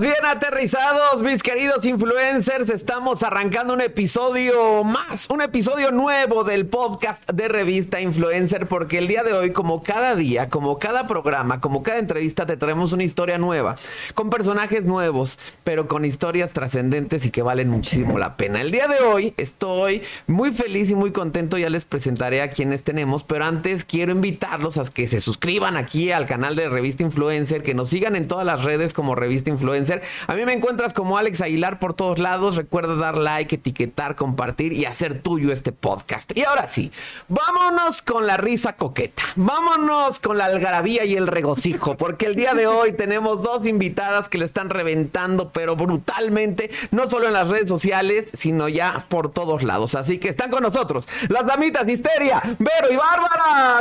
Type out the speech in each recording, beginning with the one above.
Bien aterrizados, mis queridos influencers. Estamos arrancando un episodio más, un episodio nuevo del podcast de Revista Influencer, porque el día de hoy, como cada día, como cada programa, como cada entrevista, te traemos una historia nueva, con personajes nuevos, pero con historias trascendentes y que valen muchísimo la pena. El día de hoy estoy muy feliz y muy contento, ya les presentaré a quienes tenemos, pero antes quiero invitarlos a que se suscriban aquí al canal de Revista Influencer, que nos sigan en todas las redes como Revista Influencer. A mí me encuentras como Alex Aguilar por todos lados. Recuerda dar like, etiquetar, compartir y hacer tuyo este podcast. Y ahora sí, vámonos con la risa coqueta. Vámonos con la algarabía y el regocijo, porque el día de hoy tenemos dos invitadas que le están reventando, pero brutalmente, no solo en las redes sociales, sino ya por todos lados. Así que están con nosotros las damitas Histeria, Vero y Bárbara.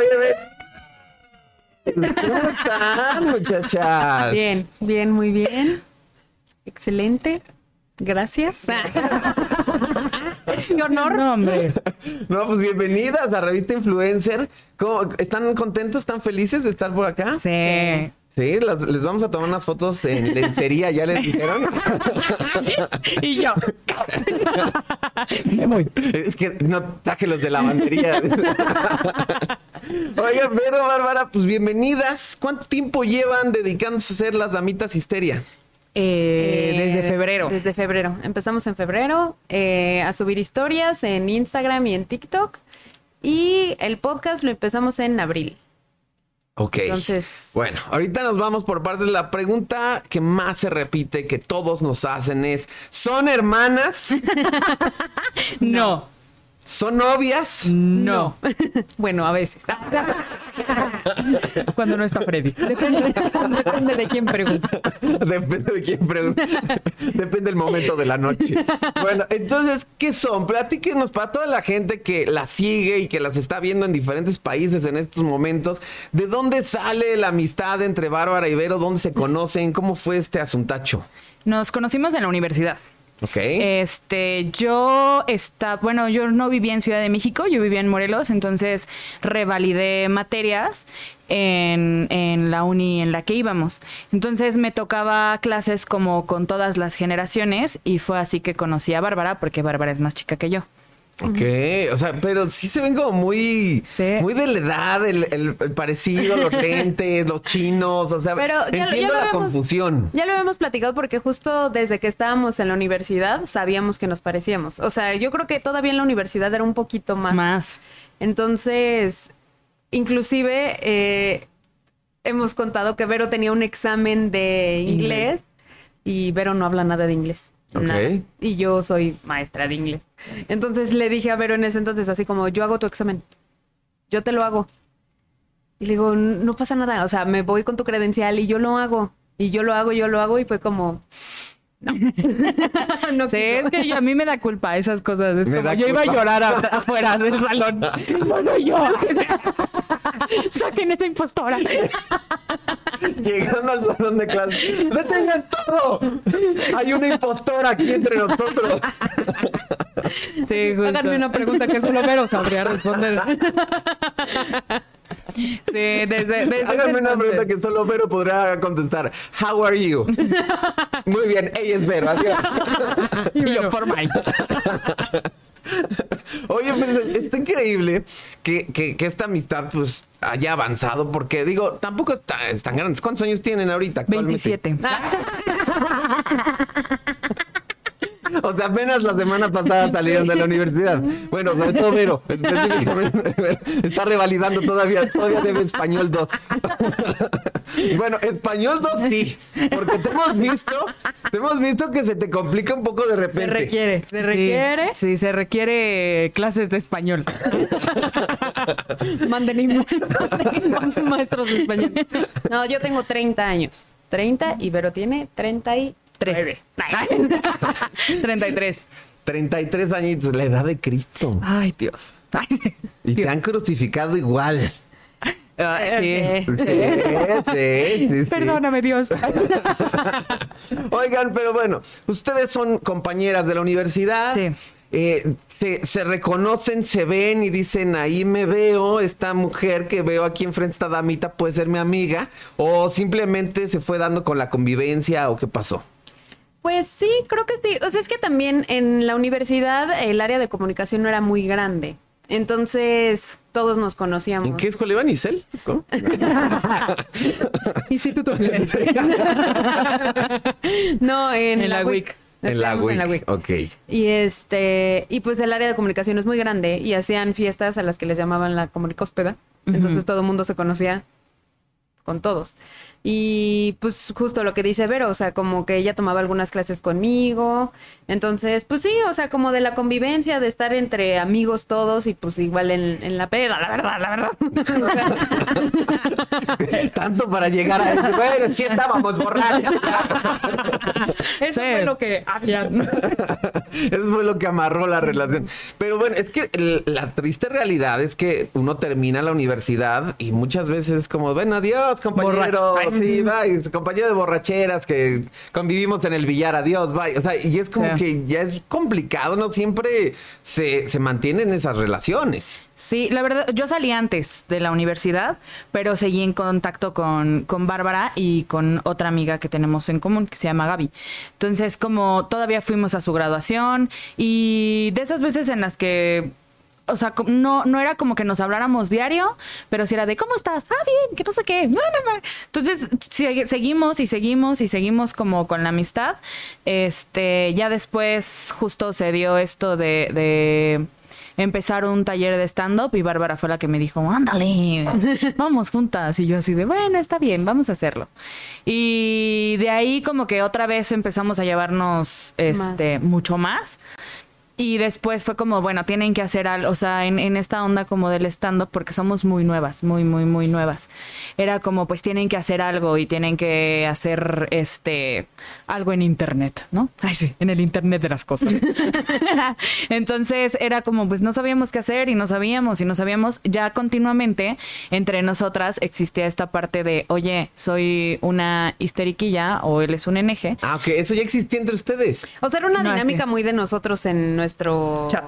¿Cómo están, muchachas? Bien, bien, muy bien. Excelente. Gracias. Qué honor. No, hombre. No, pues bienvenidas a Revista Influencer. ¿Cómo- ¿Están contentos, están felices de estar por acá? Sí. Sí, las- les vamos a tomar unas fotos en lencería, ¿ya les dijeron? Y yo. Me voy. es que no traje los de lavandería. Oigan, pero Bárbara, pues bienvenidas. ¿Cuánto tiempo llevan dedicándose a hacer las damitas histeria? Eh, desde Eh, febrero. Desde febrero. Empezamos en febrero eh, a subir historias en Instagram y en TikTok. Y el podcast lo empezamos en abril. Ok. Entonces- Bueno, ahorita nos vamos por partes. La pregunta que más se repite, que todos nos hacen es, ¿son hermanas? No. ¿Son novias? No. Bueno, a veces. Cuando no está Freddy. Depende, depende de quién pregunta. Depende de quién pregunte. Depende del momento de la noche. Bueno, entonces, ¿qué son? Platíquenos para toda la gente que las sigue y que las está viendo en diferentes países en estos momentos. ¿De dónde sale la amistad entre Bárbara y Vero? ¿Dónde se conocen? ¿Cómo fue este asuntacho? Nos conocimos en la universidad. Este, yo está, bueno, yo no vivía en Ciudad de México, yo vivía en Morelos, entonces revalidé materias en, en la uni en la que íbamos. Entonces me tocaba clases como con todas las generaciones y fue así que conocí a Bárbara, porque Bárbara es más chica que yo. Ok, o sea, pero sí se ven como muy, Sí. muy de la edad, el, el- el parecido, los lentes, los chinos, o sea, Pero ya, lo- ya entiendo lo la habíamos- confusión. Ya lo habíamos platicado porque justo desde que estábamos en la universidad sabíamos que nos parecíamos. O sea, yo creo que todavía en la universidad era un poquito más. Más. Entonces, inclusive eh, hemos contado que Vero tenía un examen de inglés, Inglés. y Vero no habla nada de inglés. Y yo soy maestra de inglés. Entonces le dije a Vero en ese entonces así como, yo hago tu examen, yo te lo hago. Y le digo, no pasa nada, o sea, me voy con tu credencial y yo lo hago. Y yo lo hago, yo lo hago y fue como... No. no Sí, quiso. es que yo- a mí me da culpa esas cosas. Es Me como, da yo iba a llorar afuera del salón. No soy yo. Saquen esa impostora. Llegando al salón de clase, ¡detengan todo! Hay una impostora aquí entre nosotros. Sí, justo. Háganme una pregunta que solo Vero sabría responder. Sí, desde, desde Háganme una pregunta que solo Vero podrá contestar. How are you? Muy bien, ella es Vero. así es. Y yo, por. Oye, pero está increíble que, que- que esta amistad pues haya avanzado porque digo, tampoco está, están grandes. ¿Cuántos años tienen ahorita? actualmente? 27. O sea, apenas la semana pasada salieron de la universidad. Bueno, sobre todo Vero, específicamente. Vero, Está revalidando todavía, todavía debe español 2. Bueno, español 2 sí, porque te hemos visto, te hemos visto que se te complica un poco de Se repente. requiere, se requiere. Sí, se requiere clases de español. Manden maestros de español. No, yo tengo 30 años. 30 y Vero tiene 33. 33. 33 añitos, la edad de Cristo. Ay, Dios. Ay, Y te han crucificado igual. Ay, sí. Sí, sí, sí, sí. Perdóname, Dios. Oigan, pero bueno, ustedes son compañeras de la universidad. Sí. eh, se, se reconocen, se ven y dicen, ahí me veo, esta mujer que veo aquí enfrente, esta damita puede ser mi amiga, o simplemente se fue dando con la convivencia o qué pasó. Pues sí, creo que sí. O sea, es que también en la universidad el área de comunicación no era muy grande. Entonces, todos nos conocíamos. ¿En qué escuela iban, Isel? ¿Cómo? Instituto. no, en, En la WIC. En la Estudiamos en la WIC. WIC. Ok. Y este, y pues el área de comunicación es muy grande y hacían fiestas a las que les llamaban la comunicóspeda. Entonces todo el mundo se conocía con todos. Y pues justo lo que dice Vero, o sea, como que ella tomaba algunas clases conmigo. Entonces, pues sí, o sea, como de la convivencia, de estar entre amigos todos y pues igual en, en la peda, la verdad, la verdad. Tanto para llegar a eso. Bueno, sí estábamos borrachos. Eso Sí. fue lo que. Eso fue lo que amarró la relación. Pero bueno, es que el- la triste realidad es que uno termina la universidad y muchas veces es como, bueno, adiós, compañero. Borra- Sí, bye. Compañero de borracheras que convivimos en el billar, adiós, bye. O sea, y es como Sí. que ya es complicado, no siempre se, se mantienen esas relaciones. Sí, la verdad, yo salí antes de la universidad, pero seguí en contacto con, con Bárbara y con otra amiga que tenemos en común, que se llama Gaby. Entonces, como todavía fuimos a su graduación y de esas veces en las que, o sea, no, no era como que nos habláramos diario, pero sí era de, ¿cómo estás? Ah, bien, que no sé qué. No, no, no. Entonces, seguimos y seguimos y seguimos como con la amistad. Este, ya después justo se dio esto de... de empezar un taller de stand-up y Bárbara fue la que me dijo, ándale, vamos juntas. Y yo así de, bueno, está bien, vamos a hacerlo. Y de ahí como que otra vez empezamos a llevarnos este, mucho más. Y después fue como, bueno, tienen que hacer algo, o sea, en, en esta onda como del stand-up, porque somos muy nuevas, muy, muy, muy nuevas. Era como, pues tienen que hacer algo y tienen que hacer este algo en internet, ¿no? Ay, sí, en el internet de las cosas. Entonces era como, pues no sabíamos qué hacer y no sabíamos y no sabíamos. Ya continuamente entre nosotras existía esta parte de, oye, soy una histeriquilla o él es un NG. Ah, ok, eso ya existía entre ustedes. O sea, era una No, dinámica sí. muy de nosotros en nuestro Chat.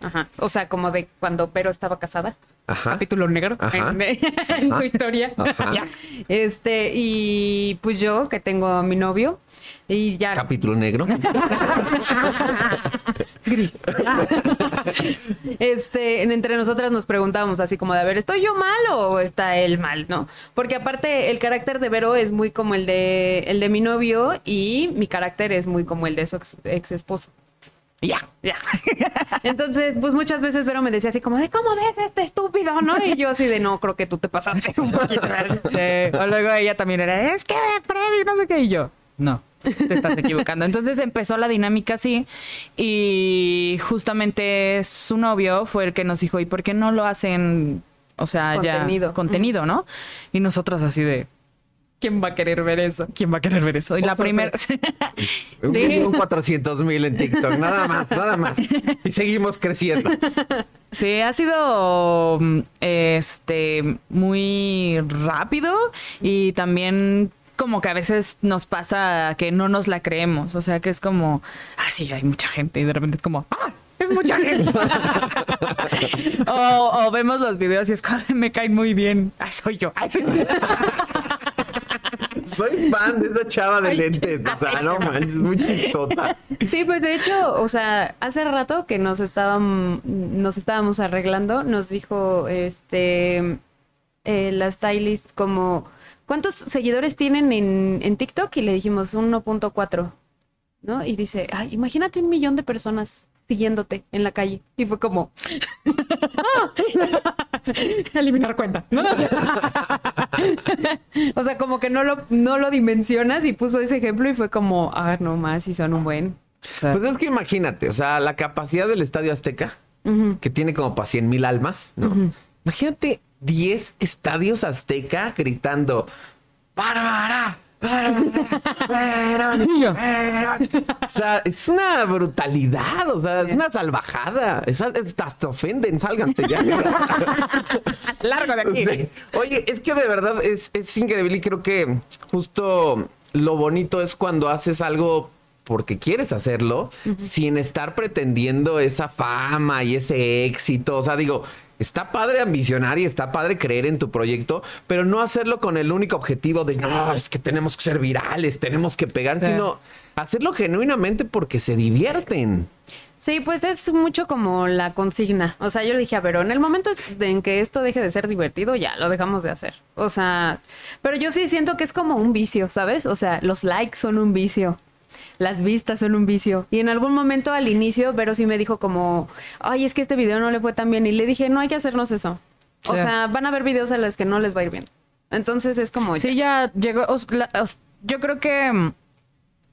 Ajá. O sea, como de cuando Pero estaba casada. Ajá. Capítulo negro Ajá. en, su historia. Ajá. Ya. Este, y pues yo, que tengo a mi novio, y ya. Capítulo negro. gris. este, en- entre nosotras nos preguntábamos así como de, a ver, ¿estoy yo mal o está él mal, no? Porque aparte el carácter de Vero es muy como el de el de mi novio y mi carácter es muy como el de su ex, ex esposo. Ya, ya. Entonces, pues muchas veces Vero me decía así como de, ¿cómo ves este estúpido, no? Y yo así de, no, creo que tú te pasaste un poquito. Sí. O luego ella también era, es que Freddy, no sé qué. Y yo, no, te estás equivocando. Entonces empezó la dinámica así y justamente su novio fue el que nos dijo, ¿y por qué no lo hacen, o sea, Contenido. ya contenido, no? Y nosotros así de, ¿Quién va a querer ver eso? ¿quién va a querer ver eso? Y la primera... Un, un 400 mil en TikTok, nada más, nada más. Y seguimos creciendo. Sí, ha sido mm, este muy rápido y también como que a veces nos pasa que no nos la creemos, o sea que es como, ah, sí, hay mucha gente y de repente es como, ah, es mucha gente. o, o vemos los videos y es como, me caen muy bien, ah, soy yo. Soy fan de esa chava de lentes. O sea, no manches, es muy chistota. Sí, pues de hecho, o sea, hace rato que nos estaban, nos estábamos arreglando, nos dijo este eh, la stylist como ¿cuántos seguidores tienen en, en TikTok? Y le dijimos 1.4, ¿no? Y dice, ay, imagínate un millón de personas siguiéndote en la calle. Y fue como eliminar cuenta. ¿no? o sea, como que no lo, no lo dimensionas y puso ese ejemplo y fue como, ah, no más, y son un buen. Pues es que imagínate, o sea, la capacidad del Estadio Azteca, que tiene como para 100 mil almas, ¿no? Imagínate 10 estadios Azteca gritando, ¡Bárbara! ¡Bárbara! ¡Bárbara! ¡Bárbara!". O sea, es una brutalidad, o sea, es una salvajada. Es, hasta te ofenden, sálganse ya. Largo de aquí. Sí. Oye, es que de verdad es, es increíble y creo que justo lo bonito es cuando haces algo porque quieres hacerlo sin estar pretendiendo esa fama y ese éxito. O sea, digo, está padre ambicionar y está padre creer en tu proyecto, pero no hacerlo con el único objetivo de, no, es que tenemos que ser virales, tenemos que pegar, Sí. sino hacerlo genuinamente porque se divierten. Sí, pues es mucho como la consigna. O sea, yo le dije a Vero, en el momento en que esto deje de ser divertido, ya lo dejamos de hacer. O sea, pero yo sí siento que es como un vicio, ¿sabes? O sea, los likes son un vicio. Las vistas son un vicio. Y en algún momento al inicio, Vero sí me dijo como, ay, es que este video no le fue tan bien. Y le dije, no hay que hacernos eso. O sea, van a haber videos a los que no les va a ir bien. Entonces es como... Sí, ya llegó. os- la- os- yo creo que mm,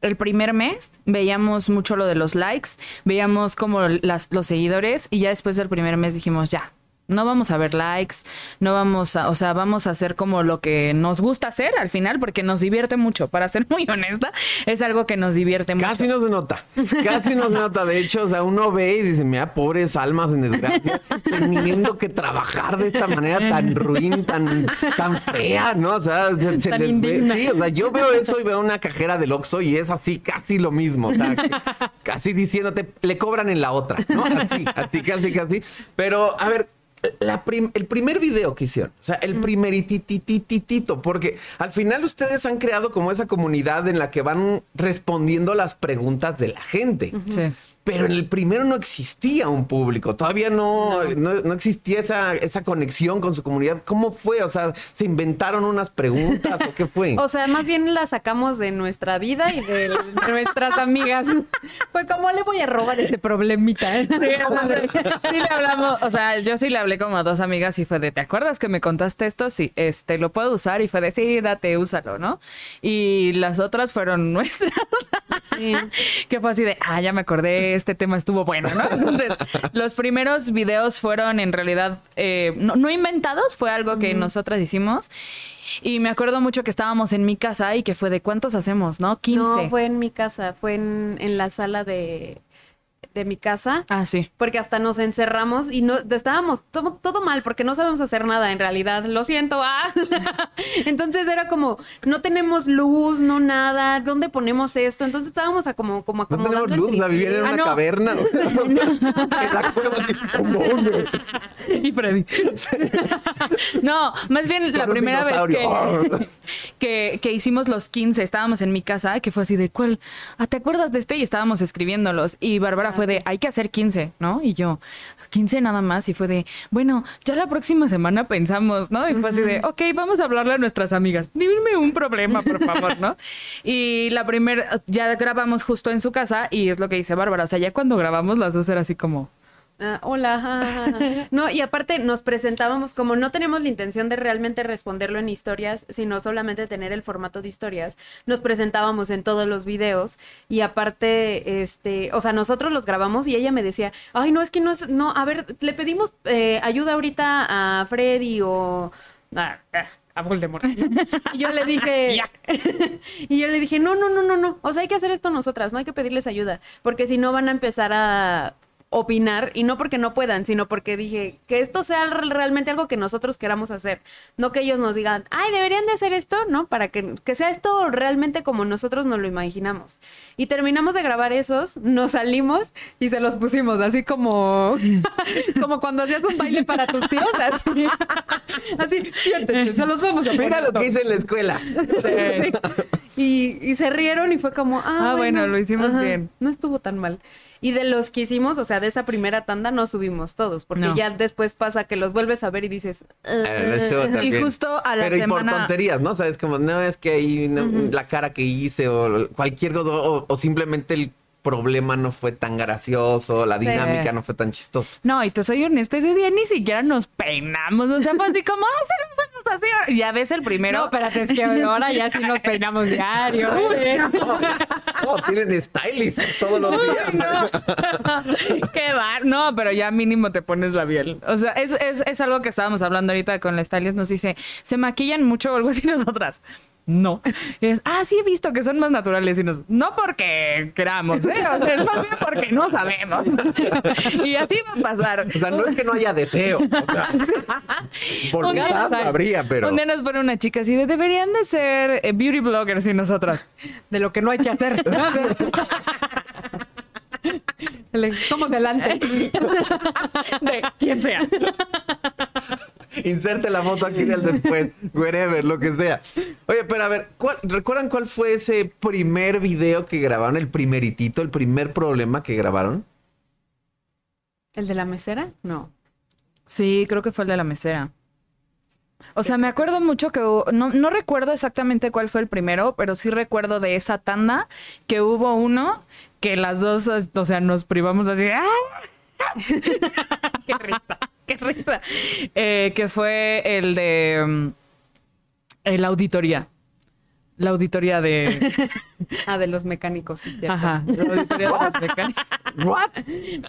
el primer mes veíamos mucho lo de los likes, veíamos como las, los seguidores y ya después del primer mes dijimos ya. No vamos a ver likes, no vamos a, o sea, vamos a hacer como lo que nos gusta hacer al final, porque nos divierte mucho. Para ser muy honesta, es algo que nos divierte mucho. Casi no se nota, casi no se nota. De hecho, o sea, uno ve y dice, mira, pobres almas en desgracia, teniendo que trabajar de esta manera tan ruin, tan, tan fea, ¿no? O sea, se, se les ve- sí, o sea, yo veo eso y veo una cajera del Oxxo y es así, casi lo mismo. O sea, que- casi diciéndote, le cobran en la otra, ¿no? Así, así, casi, casi. Pero, a ver, la prim- el primer video que hicieron, o sea, el primerititititito, porque al final ustedes han creado como esa comunidad en la que van respondiendo las preguntas de la gente. Sí. Pero en el primero no existía un público, todavía no, no. no existía esa, esa conexión con su comunidad. ¿Cómo fue? O sea, ¿se inventaron unas preguntas o qué fue? O sea, más bien la sacamos de nuestra vida y de nuestras amigas. Fue como le voy a robar este problemita. Sí, sí le hablamos, o sea, yo sí le hablé como a dos amigas y fue de, ¿te acuerdas que me contaste esto? Sí, este, lo puedo usar y fue de, sí, date, úsalo, ¿no? Y las otras fueron nuestras, Sí. que fue así de, ah, ya me acordé, este tema estuvo bueno, ¿no? Entonces, los primeros videos fueron en realidad, eh, no, no inventados, fue algo que nosotras hicimos. Y me acuerdo mucho que estábamos en mi casa y que fue de, ¿cuántos hacemos, no? 15. No, fue en mi casa, fue en, en la sala de, de mi casa. Ah, sí. Porque hasta nos encerramos y no estábamos todo, todo mal porque no sabemos hacer nada en realidad. Lo siento. ah. Entonces era como, no tenemos luz, no nada. ¿Dónde ponemos esto? Entonces estábamos a como, como no acomodando tenemos el luz, la vivían en Ah, una no. caverna. Y Freddy. no, más bien la Con primera vez que, que, que hicimos los 15, estábamos en mi casa, que fue así de, ¿cuál? Ah, ¿te acuerdas de este? Y estábamos escribiéndolos. Y Bárbara fue de, hay que hacer 15, ¿no? Y yo, 15 nada más. Y fue de, bueno, ya la próxima semana pensamos, ¿no? Y fue así de, ok, vamos a hablarle a nuestras amigas. Dime un problema, por favor, ¿no? Y la primera, ya grabamos justo en su casa y es lo que dice Bárbara. O sea, ya cuando grabamos las dos era así como... Ah, hola. ja, ja, ja. No, y aparte nos presentábamos como no tenemos la intención de realmente responderlo en historias, sino solamente tener el formato de historias. Nos presentábamos en todos los videos y aparte, este, o sea, nosotros los grabamos y ella me decía, ay, no, es que no es, no, a ver, le pedimos eh, ayuda ahorita a Freddy o... ah, ah, a Voldemort. Y yo le dije, y yo le dije, no, no, no, no, no. O sea, hay que hacer esto nosotras, no hay que pedirles ayuda, porque si no van a empezar a opinar y no porque no puedan, sino porque dije que esto sea re- realmente algo que nosotros queramos hacer, no que ellos nos digan, ay, deberían de hacer esto, ¿no? Para que, que sea esto realmente como nosotros nos lo imaginamos. Y terminamos de grabar esos, nos salimos y se los pusimos, así como, como cuando hacías un baile para tus tíos, así, así, siéntense, se los vamos a poner. Mira lo que hice en la escuela. Y, y se rieron y fue como, ah, Ah, bueno, lo hicimos bien. No estuvo tan mal. Y de los que hicimos, o sea, de esa primera tanda no subimos todos, porque No. ya después pasa que los vuelves a ver y dices, "Ah, Eh, tan Y justo a la Pero y por semana- tonterías, ¿no? Sabes, como, no, es que ahí no, la cara que hice o cualquier cosa, o, o simplemente el problema no fue tan gracioso, la dinámica no fue tan chistosa. No, y te soy honesta, ese día ni siquiera nos peinamos. O sea, fue así como, ah, se nos así. Ya ves el primero. no, espérate, es que ahora ya sí nos peinamos diario. tienen stylist todos los días. Qué va. No, pero ya mínimo te pones labial. O sea, es, es, es algo que estábamos hablando ahorita con la stylist. Nos dice, se maquillan mucho o algo así nosotras. No. Y es, ah, sí he visto que son más naturales y nos, no porque queramos, ¿eh? O sea, es más bien porque no sabemos. y así va a pasar. O sea, no es que no haya deseo. O sea, voluntad Un día- habría, pero. Un día nos pone una chica así de, deberían de ser eh, beauty bloggers y nosotras. De lo que no hay que hacer. Somos delante. De quien sea. Inserte la foto aquí en el después, wherever, lo que sea. Oye, pero a ver, ¿cuál- ¿recuerdan cuál fue ese primer video que grabaron? El primeritito, el primer problema que grabaron. ¿El de la mesera? No. Sí, creo que fue el de la mesera. O sea, me acuerdo mucho que hubo- no, no recuerdo exactamente cuál fue el primero, pero sí recuerdo de esa tanda que hubo uno que las dos, o sea, nos privamos así. ¡ah! ¡Qué risa! ¡Qué risa! Eh, que fue el de mm, el auditoría. La auditoría de. Ah, de los mecánicos, sí, cierto. Ajá. La auditoría de los mecánicos. ¿What?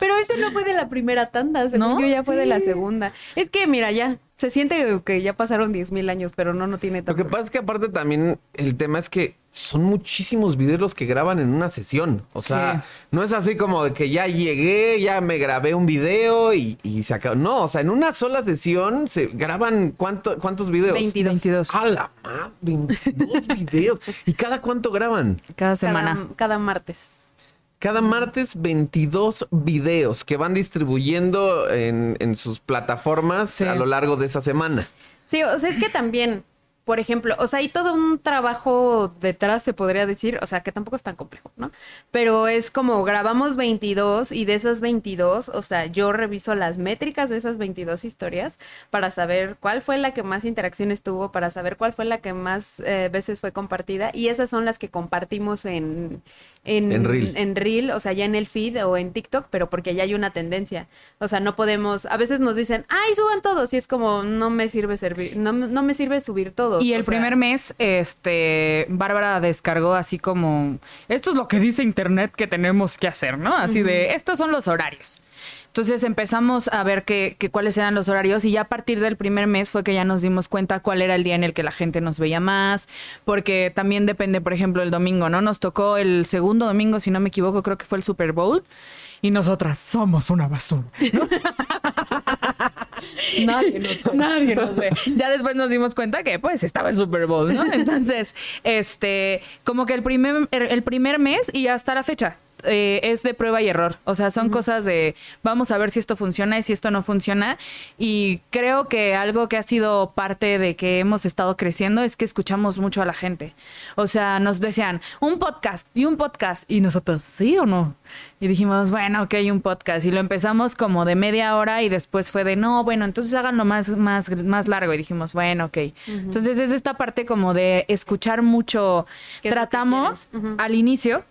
Pero ese no fue de la primera tanda, según ¿No? yo ya fue de la segunda. Es que, mira, ya, se siente que ya pasaron 10 mil años, pero no, no tiene Lo tanto. que pasa es que aparte también el tema es que son muchísimos videos los que graban en una sesión. O sea, Sí. no es así como de que ya llegué, ya me grabé un video y, y se acabó. No, o sea, en una sola sesión se graban ¿cuánto- cuántos videos. 22. 22. ¡A la madre! 22 videos. ¿Y cada cuánto graban? Cada Cada, semana. cada martes. Cada martes 22 videos que van distribuyendo en, en sus plataformas Sí. a lo largo de esa semana. Sí, o sea, es que también, por ejemplo, o sea, hay todo un trabajo detrás, se podría decir, o sea, que tampoco es tan complejo, ¿no? Pero es como grabamos 22 y de esas 22, o sea, yo reviso las métricas de esas 22 historias para saber cuál fue la que más interacciones tuvo, para saber cuál fue la que más eh, veces fue compartida y esas son las que compartimos en, en, En Reel. en Reel, o sea, ya en el feed o en TikTok, pero porque ya hay una tendencia. O sea, no podemos, a veces nos dicen, ay, suban todos, y es como, no me sirve servir, no, no me sirve subir todos. Y O el sea, primer mes, este, Bárbara descargó así como, esto es lo que dice Internet que tenemos que hacer, ¿no? Así de, estos son los horarios. Entonces empezamos a ver que, que cuáles eran los horarios y ya a partir del primer mes fue que ya nos dimos cuenta cuál era el día en el que la gente nos veía más, porque también depende, por ejemplo, el domingo, ¿no? Nos tocó el segundo domingo, si no me equivoco, creo que fue el Super Bowl. Y nosotras somos una basura. Nadie nos ve. Nadie nos ve. Ya después nos dimos cuenta que pues estaba el Super Bowl, ¿no? Entonces, este, como que el primer, el primer mes y hasta la fecha. Eh, es de prueba y error. O sea, son cosas de vamos a ver si esto funciona y si esto no funciona. Y creo que algo que ha sido parte de que hemos estado creciendo es que escuchamos mucho a la gente. O sea, nos decían un podcast y un podcast. Y nosotros, ¿sí o no? Y dijimos, bueno, ok, un podcast. Y lo empezamos como de media hora y después fue de, no, bueno, entonces háganlo más, más, más largo. Y dijimos, bueno, ok. Entonces es esta parte como de escuchar mucho. ¿Qué es lo que Tratamos al inicio,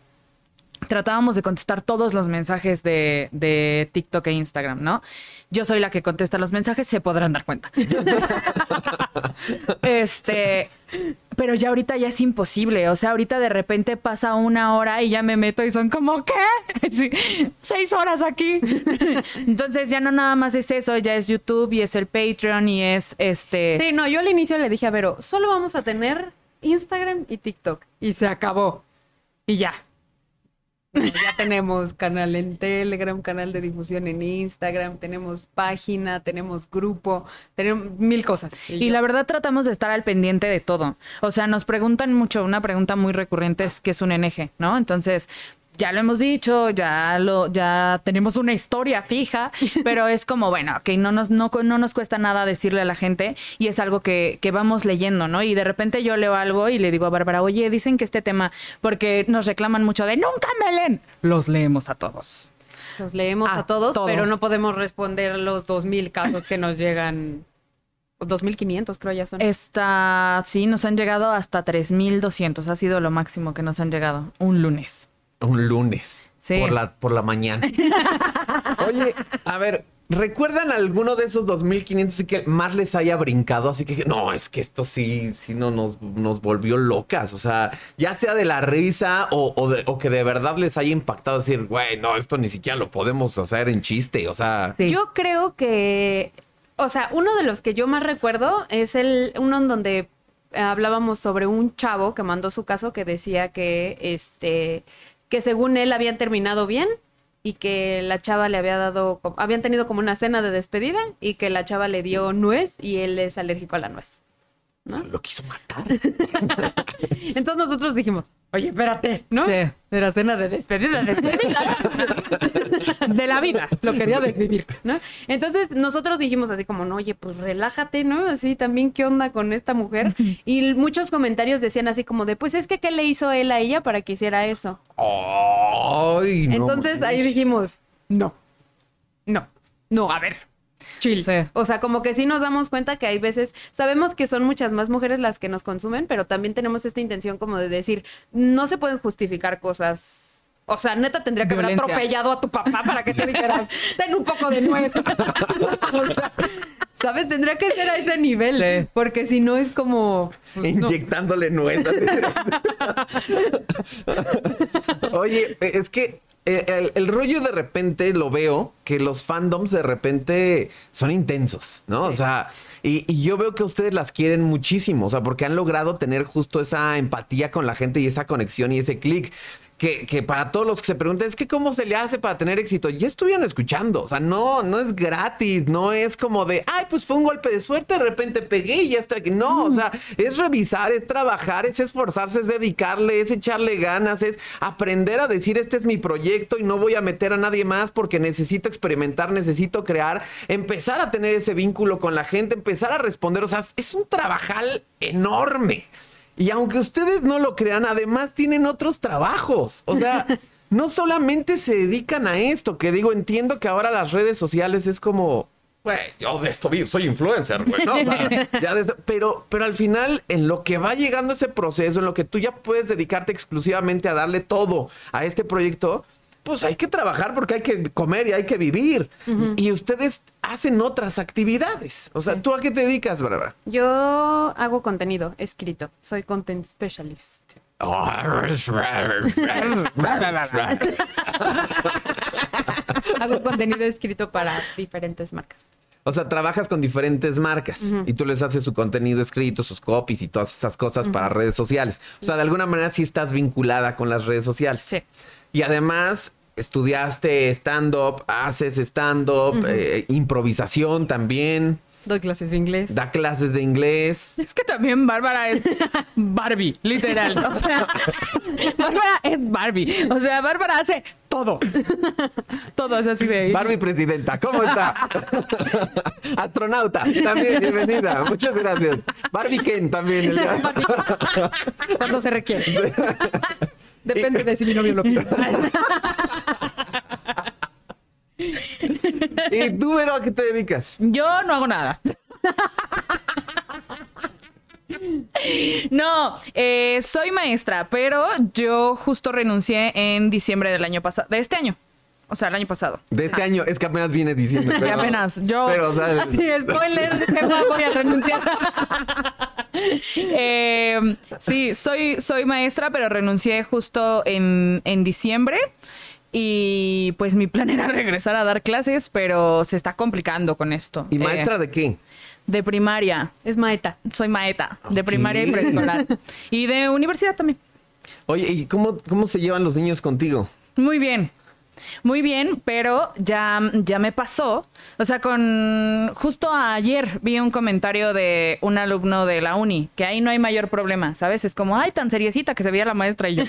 tratábamos de contestar todos los mensajes de, de TikTok e Instagram, ¿no? Yo soy la que contesta los mensajes, se podrán dar cuenta. este, pero ya ahorita ya es imposible. O sea, ahorita de repente pasa una hora y ya me meto y son como, ¿qué? Seis horas aquí. Entonces ya no nada más es eso, ya es YouTube y es el Patreon y es este. Sí, no, yo al inicio le dije a Vero, solo vamos a tener Instagram y TikTok. Y se acabó. Y ya. Ya tenemos canal en Telegram, canal de difusión en Instagram, tenemos página, tenemos grupo, tenemos mil cosas. Y la verdad tratamos de estar al pendiente de todo. O sea, nos preguntan mucho, una pregunta muy recurrente es qué es un NG, ¿no? Entonces, ya lo hemos dicho, ya lo, ya tenemos una historia fija, pero es como, bueno, que no nos, no, no nos cuesta nada decirle a la gente y es algo que, que vamos leyendo, ¿no? Y de repente yo leo algo y le digo a Bárbara, oye, dicen que este tema, porque nos reclaman mucho de nunca me leen. Los leemos a todos. Los leemos A a todos, todos. pero no podemos responder los 2.000 casos que nos llegan. 2.500 creo ya son. Esta, sí, nos han llegado hasta 3.200, ha sido lo máximo que nos han llegado, un lunes. Un lunes. Sí. Por la, por la mañana. Oye, a ver, ¿recuerdan alguno de esos 2500 y que más les haya brincado? Así que, no, es que esto sí, sí no, nos, nos volvió locas. O sea, ya sea de la risa o, o de- o que de verdad les haya impactado decir, güey, no, esto ni siquiera lo podemos hacer en chiste. O sea, Sí. Yo creo que, o sea, uno de los que yo más recuerdo es el uno en donde hablábamos sobre un chavo que mandó su caso que decía que, este, que según él habían terminado bien y que la chava le había dado, habían tenido como una cena de despedida y que la chava le dio nuez y él es alérgico a la nuez. ¿No? Lo quiso matar. Entonces nosotros dijimos, oye, espérate, ¿no? Sí. De la cena de despedida, despedida. de la vida, lo quería desvivir, ¿no? Entonces nosotros dijimos así como, no, oye, pues relájate, ¿no? Así también, ¿qué onda con esta mujer? Y muchos comentarios decían así como de, pues es que, ¿qué le hizo él a ella para que hiciera eso? Ay, no Entonces ahí dijimos, no, no, no, a ver, chill. Sí. O sea, como que sí nos damos cuenta que hay veces, sabemos que son muchas más mujeres las que nos consumen, pero también tenemos esta intención como de decir, no se pueden justificar cosas. O sea, neta tendría que haber atropellado a tu papá para que te dijeras, ten un poco de nuez. O sea, ¿Sabes? Tendría que ser a ese nivel. Sí. Porque si no es como. pues, no. Inyectándole nuez. Oye, eh, es que eh, el, el rollo de repente lo veo que los fandoms de repente son intensos, ¿no? O sea, y, y yo veo que ustedes las quieren muchísimo, o sea, porque han logrado tener justo esa empatía con la gente y esa conexión y ese clic. Que, que para todos los que se preguntan, es que cómo se le hace para tener éxito, ya estuvieron escuchando, o sea, no, no es gratis, no es como de, ay, pues fue un golpe de suerte, de repente pegué y ya estoy aquí. No, o sea, es revisar, es trabajar, es esforzarse, es dedicarle, es echarle ganas, es aprender a decir, este es mi proyecto y no voy a meter a nadie más porque necesito experimentar, necesito crear, empezar a tener ese vínculo con la gente, empezar a responder, o sea, es un trabajal enorme. Y aunque ustedes no lo crean, además tienen otros trabajos. O sea, no solamente se dedican a esto, que digo, entiendo que ahora las redes sociales es como, güey, yo de esto vivo, soy influencer, güey, ¿no? O sea, ya de esto- pero, pero al final, en lo que va llegando ese proceso, en lo que tú ya puedes dedicarte exclusivamente a darle todo a este proyecto, pues hay que trabajar porque hay que comer y hay que vivir. y, y ustedes hacen otras actividades. O sea, ¿tú a qué te dedicas, Bárbara? Yo hago contenido escrito. Soy content specialist. Hago contenido escrito para diferentes marcas. O sea, trabajas con diferentes marcas y tú les haces su contenido escrito, sus copies y todas esas cosas para redes sociales. O sea, de alguna manera sí estás vinculada con las redes sociales. Sí. Y además estudiaste stand-up, haces stand-up, eh, improvisación también, Doy clases de inglés. da clases de inglés. Es que también Bárbara es Barbie, literal. O sea, Bárbara es Barbie. O sea, Bárbara hace todo. Todo es así de. Barbie presidenta, ¿cómo está? Astronauta, también, bienvenida. Muchas gracias. Barbie Ken también. el día- Cuando se requiere. Depende de si mi novio lo pide. ¿Y tú, Vero, a qué te dedicas? Yo no hago nada. No, eh, soy maestra, pero yo justo renuncié en diciembre del año pasado, de este año. O sea, el año pasado. De este año, es que apenas viene diciendo. Sí, apenas. Yo- Pero, o sea, Así, spoiler, que voy a renunciar. Eh, sí, soy, soy maestra, pero renuncié justo en, en diciembre. Y pues mi plan era regresar a dar clases, pero se está complicando con esto. ¿y Eh, maestra de qué? de primaria. Es maeta. Soy maeta de primaria y preescolar. Y de universidad también. Oye, ¿y cómo, cómo se llevan los niños contigo? Muy bien. Muy bien, pero ya, ya me pasó. O sea, con justo ayer vi un comentario de un alumno de la uni, que ahí no hay mayor problema, ¿sabes? Es como, ay, tan seriecita que se veía la maestra y yo.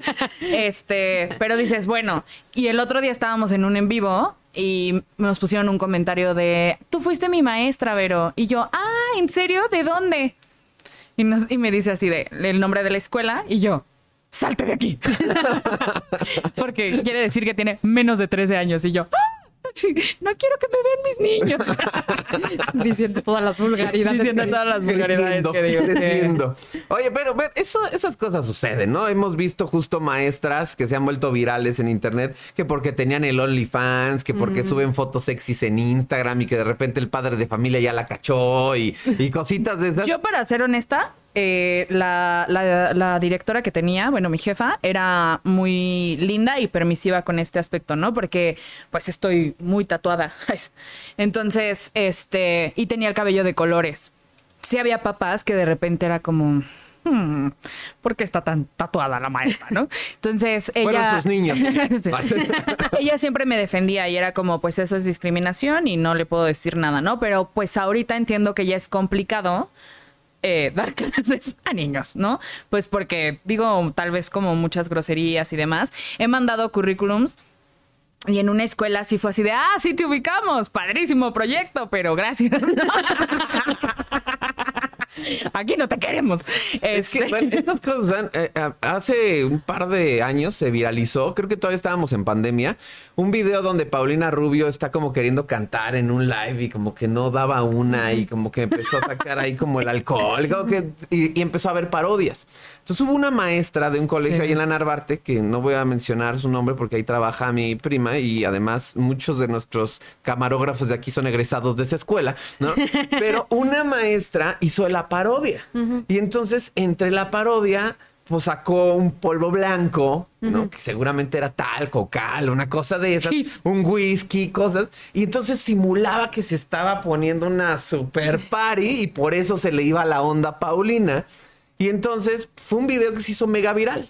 este, pero dices, bueno, y el otro día estábamos en un en vivo y nos pusieron un comentario de, tú fuiste mi maestra, Vero. Y yo, ah, ¿en serio? ¿De dónde? Y, nos- y me dice así de el nombre de la escuela y yo, salte de aquí. Porque quiere decir que tiene menos de 13 años y yo, "Ah, no quiero que me vean mis niños. Diciendo todas las vulgaridades. Diciendo que- todas las vulgaridades Creciendo, que digo. Oye, pero eso, esas cosas suceden, ¿no? Hemos visto justo maestras que se han vuelto virales en internet, que porque tenían el OnlyFans, que porque suben fotos sexys en Instagram y que de repente el padre de familia ya la cachó y, y cositas de esas. Yo, para ser honesta, eh, la, la- la directora que tenía, bueno, mi jefa, era muy linda y permisiva con este aspecto, ¿no? Porque, pues, estoy muy tatuada. Entonces, este, y tenía el cabello de colores. sí había papás que de repente era como, hmm, ¿por qué está tan tatuada la maestra, no? Entonces ella... Fueron sus niños. Ella siempre me defendía y era como, pues eso es discriminación y no le puedo decir nada, ¿no? Pero pues ahorita entiendo que ya es complicado eh, dar clases a niños, ¿no? Pues porque digo, tal vez como muchas groserías y demás. He mandado currículums y en una escuela sí fue así de, ah, sí te ubicamos, padrísimo proyecto, pero gracias. Aquí no te queremos. Es que Este, bueno, estas cosas eh, eh, hace un par de años se viralizó, creo que todavía estábamos en pandemia, un video donde Paulina Rubio está como queriendo cantar en un live y como que no daba una y como que empezó a sacar ahí como el alcohol como que- y, y empezó a haber parodias. Entonces hubo una maestra de un colegio Sí. ahí en la Narvarte, que no voy a mencionar su nombre porque ahí trabaja mi prima y además muchos de nuestros camarógrafos de aquí son egresados de esa escuela, ¿no? Pero una maestra hizo la parodia. Y entonces entre la parodia pues sacó un polvo blanco, ¿no? Que seguramente era talco, cal, una cosa de esas, un whisky, cosas. Y entonces simulaba que se estaba poniendo una super party y por eso se le iba la onda a Paulina. Y entonces fue un video que se hizo mega viral.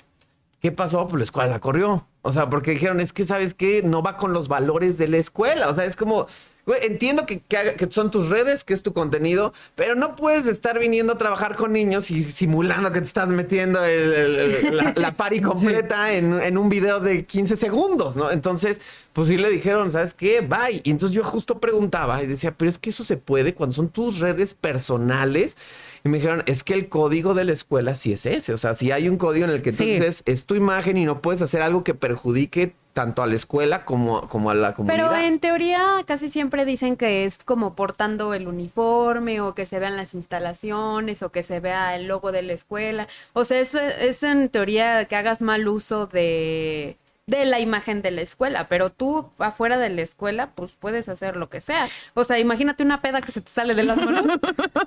¿Qué pasó? Pues la escuela la corrió. O sea, porque dijeron, es que, ¿sabes qué? No va con los valores de la escuela. O sea, es como, güey, entiendo que, que haga- que son tus redes, que es tu contenido, pero no puedes estar viniendo a trabajar con niños y simulando que te estás metiendo el- el- el- la, la party completa en, en un video de 15 segundos, ¿no? Entonces, pues sí le dijeron, ¿sabes qué? Bye. Y entonces yo justo preguntaba y decía, pero es que eso se puede cuando son tus redes personales. Y me dijeron, es que el código de la escuela sí es ese. O sea, si hay un código en el que tú Sí. dices, es tu imagen y no puedes hacer algo que perjudique tanto a la escuela como, como a la comunidad. Pero en teoría casi siempre dicen que es como portando el uniforme o que se vean las instalaciones o que se vea el logo de la escuela. O sea, eso es en teoría que hagas mal uso de, de la imagen de la escuela, pero tú afuera de la escuela pues puedes hacer lo que sea. O sea, imagínate una peda que se te sale de las manos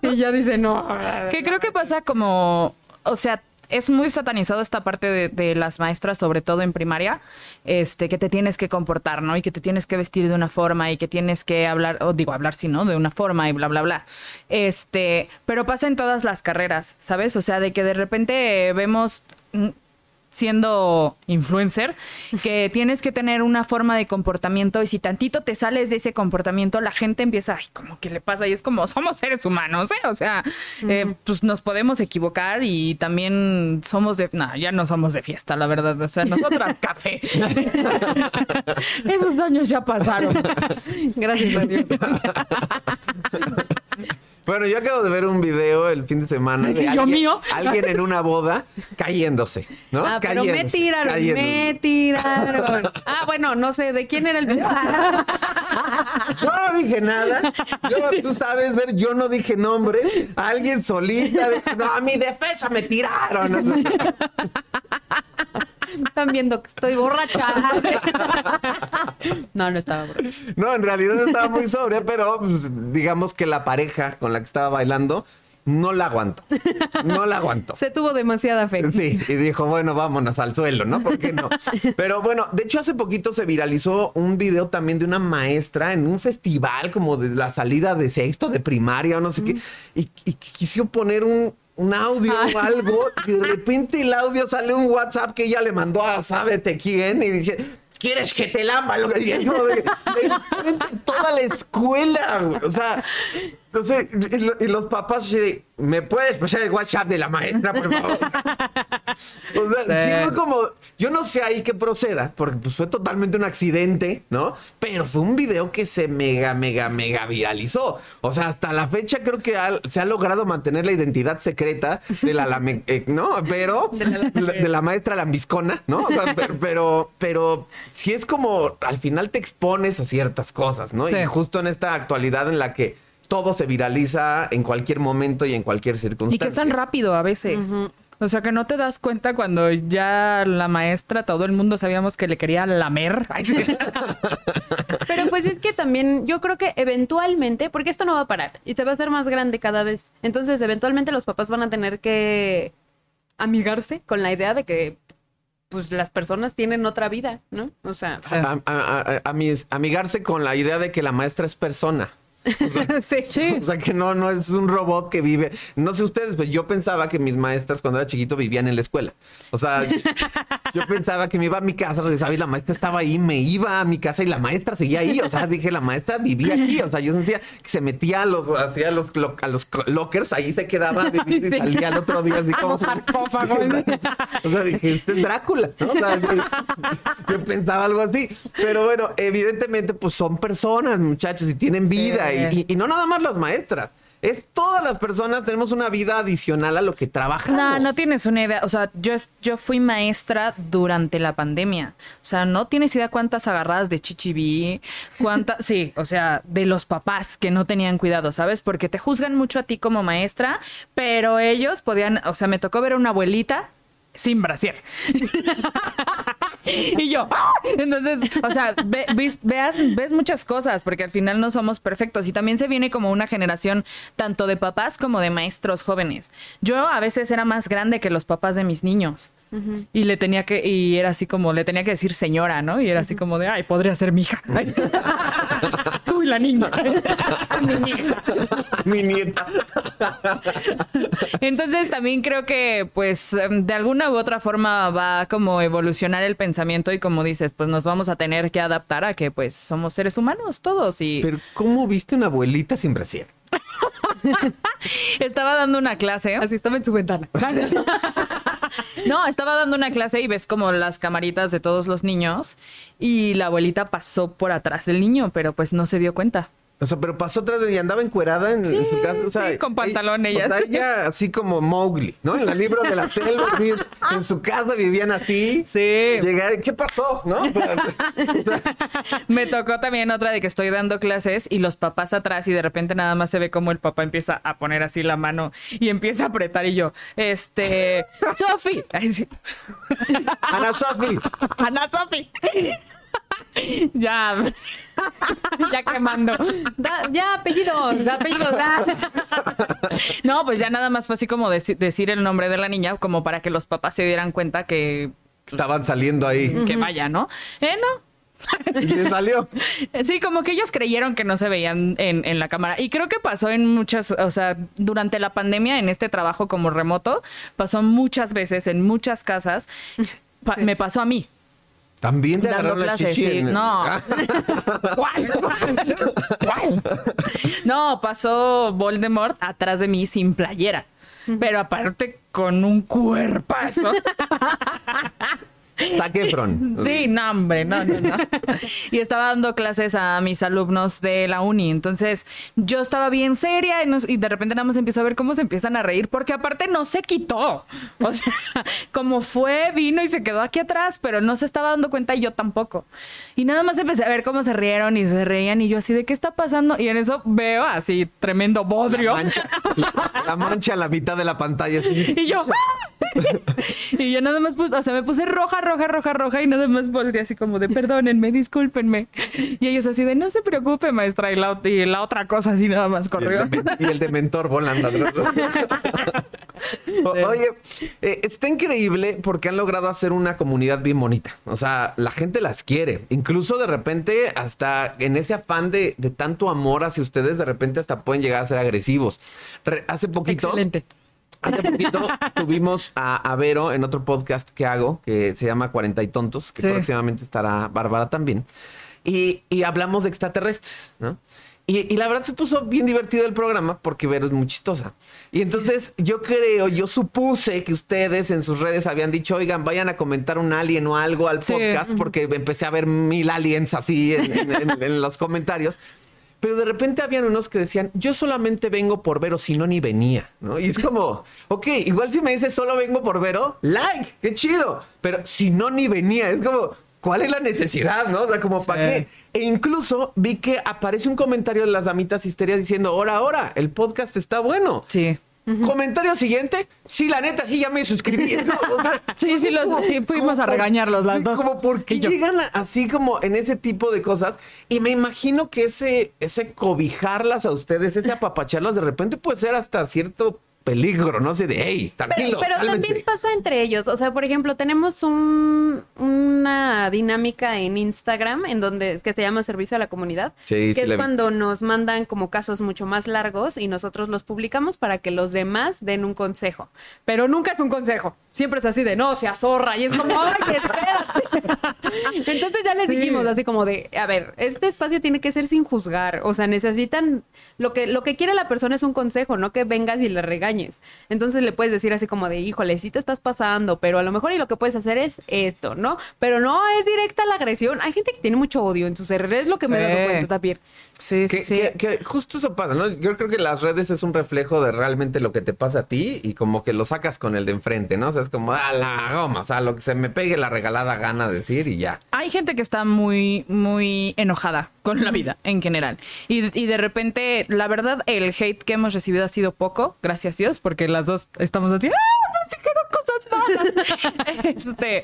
y ya dice no. Que creo que pasa como, o sea, es muy satanizado esta parte de, de las maestras, sobre todo en primaria, este, que te tienes que comportar, ¿no? Y que te tienes que vestir de una forma y que tienes que hablar, o digo, hablar sí, ¿no? De una forma y bla, bla, bla. Este, pero pasa en todas las carreras, ¿sabes? O sea, de que de repente vemos siendo influencer, que tienes que tener una forma de comportamiento y si tantito te sales de ese comportamiento, la gente empieza, ay, como que le pasa? Y es como, somos seres humanos, ¿eh? O sea, eh, pues nos podemos equivocar y también somos de, no, ya no somos de fiesta, la verdad, o sea, nosotras café. Esos años ya pasaron. Gracias Dios. Bueno, yo acabo de ver un video el fin de semana de ¿yo alguien, mío? alguien en una boda cayéndose, ¿no? Ah, pero me tiraron, cayéndose. me tiraron. Ah, bueno, no sé de quién era el video. Yo no dije nada. Yo, tú sabes, ver, yo no dije nombre. Alguien solita dijo, no, a mi defensa me tiraron. Están viendo que estoy borracha. No, no estaba borracha. No, en realidad no estaba muy sobria, pero pues, digamos que la pareja con la que estaba bailando no la aguantó. No la aguantó. Se tuvo demasiada fe. Sí, y dijo, bueno, vámonos al suelo, ¿no? ¿Por qué no? Pero bueno, de hecho hace poquito se viralizó un video también de una maestra en un festival como de la salida de sexto, de primaria o no sé qué, y, y quiso poner un, un audio o algo, y de repente el audio sale un WhatsApp que ella le mandó a sábete quién y dice... ¿Quieres que te lamba? Lo que de, de toda la escuela. O sea, no sé, y, lo- y los papás así de, ¿me puedes pasar el WhatsApp de la maestra, por favor? O sea, sí como, yo no sé ahí qué proceda, porque pues fue totalmente un accidente, ¿no? Pero fue un video que se mega, mega, mega viralizó. O sea, hasta la fecha creo que ha- se ha logrado mantener la identidad secreta de la, lame- eh, ¿no? Pero, de la, de la maestra lambiscona, ¿no? O sea, pero, pero, pero sí es como, al final te expones a ciertas cosas, ¿no? Sí. Y justo en esta actualidad en la que todo se viraliza en cualquier momento y en cualquier Y circunstancia. que es tan rápido a veces. O sea, que no te das cuenta cuando ya la maestra, todo el mundo sabíamos que le quería lamer. Pero pues es que también yo creo que eventualmente, porque esto no va a parar y se va a hacer más grande cada vez. Entonces, eventualmente los papás van a tener que amigarse con la idea de que pues las personas tienen otra vida, ¿no? O sea, a, a- a- a- amis- amigarse con la idea de que la maestra es persona. O sea, sí. O sea, que no, no es un robot que vive. No sé ustedes, pues yo pensaba que mis maestras cuando era chiquito vivían en la escuela. O sea, yo, yo pensaba que me iba a mi casa, regresaba y la maestra estaba ahí, me iba a mi casa y la maestra seguía ahí. O sea, dije, la maestra vivía aquí. O sea, yo sentía que se metía a los, hacia los, lo- a los lockers, ahí se quedaba y Sí. salía al otro día así como. sarcófagos. O sea, dije, este es Drácula, ¿no? O sea, yo, yo pensaba algo así. Pero bueno, evidentemente, pues son personas, muchachos, y tienen vida. Y- y no nada más las maestras. Es todas las personas tenemos una vida adicional a lo que trabajamos. No, no tienes una idea. O sea, yo, yo fui maestra durante la pandemia. O sea, no tienes idea cuántas agarradas de chichiví, cuántas, sí, o sea, de los papás que no tenían cuidado, ¿sabes? Porque te juzgan mucho a ti como maestra, pero ellos podían, o sea, me tocó ver a una abuelita sin brasier. y yo, ¡ah! entonces, o sea, ve- vis- veas, ves muchas cosas, porque al final no somos perfectos. Y también se viene como una generación tanto de papás como de maestros jóvenes. Yo a veces era más grande que los papás de mis niños. Y le tenía que, y era así como, le tenía que decir señora, ¿no? Y era así como de, ay, podría ser mi hija. La niña. Mi nieta. Mi nieta. Entonces también creo que pues em, de alguna u otra forma va a como evolucionar el pensamiento y como dices, pues nos vamos a tener que adaptar a que pues somos seres humanos todos y Pero, ¿cómo viste una abuelita sin brasier? estaba dando una clase. Así estaba en su ventana. No, estaba dando una clase y ves como las camaritas de todos los niños y la abuelita pasó por atrás del niño, pero pues no se dio cuenta. O sea, pero pasó atrás de y andaba encuerada en, en su casa. O sea, sí, con pantalón ella. ella. O sea, ella así como Mowgli, ¿no? En el libro de la selva, así, en su casa vivían así. Sí. Llegar, ¿qué pasó? ¿No? O sea, Me tocó también otra de que estoy dando clases y los papás atrás y de repente nada más se ve como el papá empieza a poner así la mano y empieza a apretar y yo, este, Sofi. Ana Sofi. Ana Sofi. ya, ya quemando. Da- ya, apellidos, da apellidos, da. No, pues ya nada más fue así como deci- decir el nombre de la niña como para que los papás se dieran cuenta que, Estaban saliendo ahí. que vaya, ¿no? Eh, no. Y les valió. Sí, como que ellos creyeron que no se veían en, en la cámara. Y creo que pasó en muchas, o sea, durante la pandemia, en este trabajo como remoto, pasó muchas veces en muchas casas. Pa- Me pasó a mí. También te Dando clases, sí. en- No. ¿Cuál? ¿Cuál? No, pasó Voldemort atrás de mí sin playera. Pero aparte con un cuerpazo. Zac Efron. Sí, no, hombre, no, no, no. Y estaba dando clases a mis alumnos de la uni. Entonces, yo estaba bien seria y, nos- y de repente nada más empiezo a ver cómo se empiezan a reír, porque aparte no se quitó. O sea, como fue, vino y se quedó aquí atrás, pero no se estaba dando cuenta y yo tampoco. Y nada más empecé a ver cómo se rieron y se reían y yo así de qué está pasando. Y en eso veo así tremendo bodrio. Mancha, la, la mancha a la mitad de la pantalla. así. Y yo, y yo nada más puse, o sea, me puse roja, roja, roja, roja y nada más volteé así como de perdónenme, discúlpenme. Y ellos así de no se preocupe, maestra. Y la, y la otra cosa así nada más Y el, corrió. de, y el de mentor volando. O- Oye, eh, está increíble porque han logrado hacer una comunidad bien bonita. O sea, la gente las quiere. Incluso de repente, hasta en ese afán de, de tanto amor hacia ustedes, de repente hasta pueden llegar a ser agresivos. Re- hace poquito. Excelente. Hace poquito tuvimos a, a Vero en otro podcast que hago, que se llama Cuarenta y Tontos, que Sí. próximamente estará Bárbara también. Y, y hablamos de extraterrestres, ¿no? Y, y la verdad se puso bien divertido el programa porque Vero es muy chistosa. Y entonces yo creo, yo supuse que ustedes en sus redes habían dicho, oigan, vayan a comentar un alien o algo al Sí. podcast porque empecé a ver mil aliens así en, en- en- en los comentarios. Pero de repente habían unos que decían, yo solamente vengo por Vero, si no ni venía, ¿no? Y es como, ok, igual si me dices solo vengo por Vero, like, qué chido. Pero si no ni venía, es como, ¿cuál es la necesidad, no? O sea, como, ¿para Sí. qué? E incluso vi que aparece un comentario de las damitas histerias diciendo, ahora, ahora, el podcast está bueno. Sí. Comentario siguiente, sí, la neta, sí, ya me suscribí. ¿no? O sea, Sí, sí, los- sí, fuimos a regañarlos las sí, dos. Como porque llegan a- así como en ese tipo de cosas. Y me imagino que ese, ese cobijarlas a ustedes, ese apapacharlas, de repente puede ser hasta cierto peligro, ¿no? sé de, hey, tranquilo, Pero, pero también pasa entre ellos. O sea, por ejemplo, tenemos un, una dinámica en Instagram en donde que se llama Servicio a la Comunidad. Sí, que sí es cuando nos mandan como casos mucho más largos y nosotros los publicamos para que los demás den un consejo. Pero nunca es un consejo. Siempre es así de no, se azorra. Y es como, ay, espérate. Entonces ya les dijimos así como de, a ver, este espacio tiene que ser sin juzgar. O sea, necesitan, lo que, lo que quiere la persona es un consejo, no que vengas y le regañes. Entonces le puedes decir así como de, híjole, sí te estás pasando, pero a lo mejor y lo que puedes hacer es esto, ¿no? Pero no es directa la agresión. Hay gente que tiene mucho odio en sus redes, es lo que me he dado Sí. cuenta también. Sí, sí, Que, sí. que- que justo eso pasa, ¿no? Yo creo que las redes es un reflejo de realmente lo que te pasa a ti y como que lo sacas con el de enfrente, ¿no? O sea, es como, a la goma, o sea, lo que se me pegue la regalada gana de decir y ya. Hay gente que está muy, muy enojada con la vida en general. Y, y de repente, la verdad, el hate que hemos recibido ha sido poco, gracias a Dios, porque las dos estamos así, ¡ah! No. este,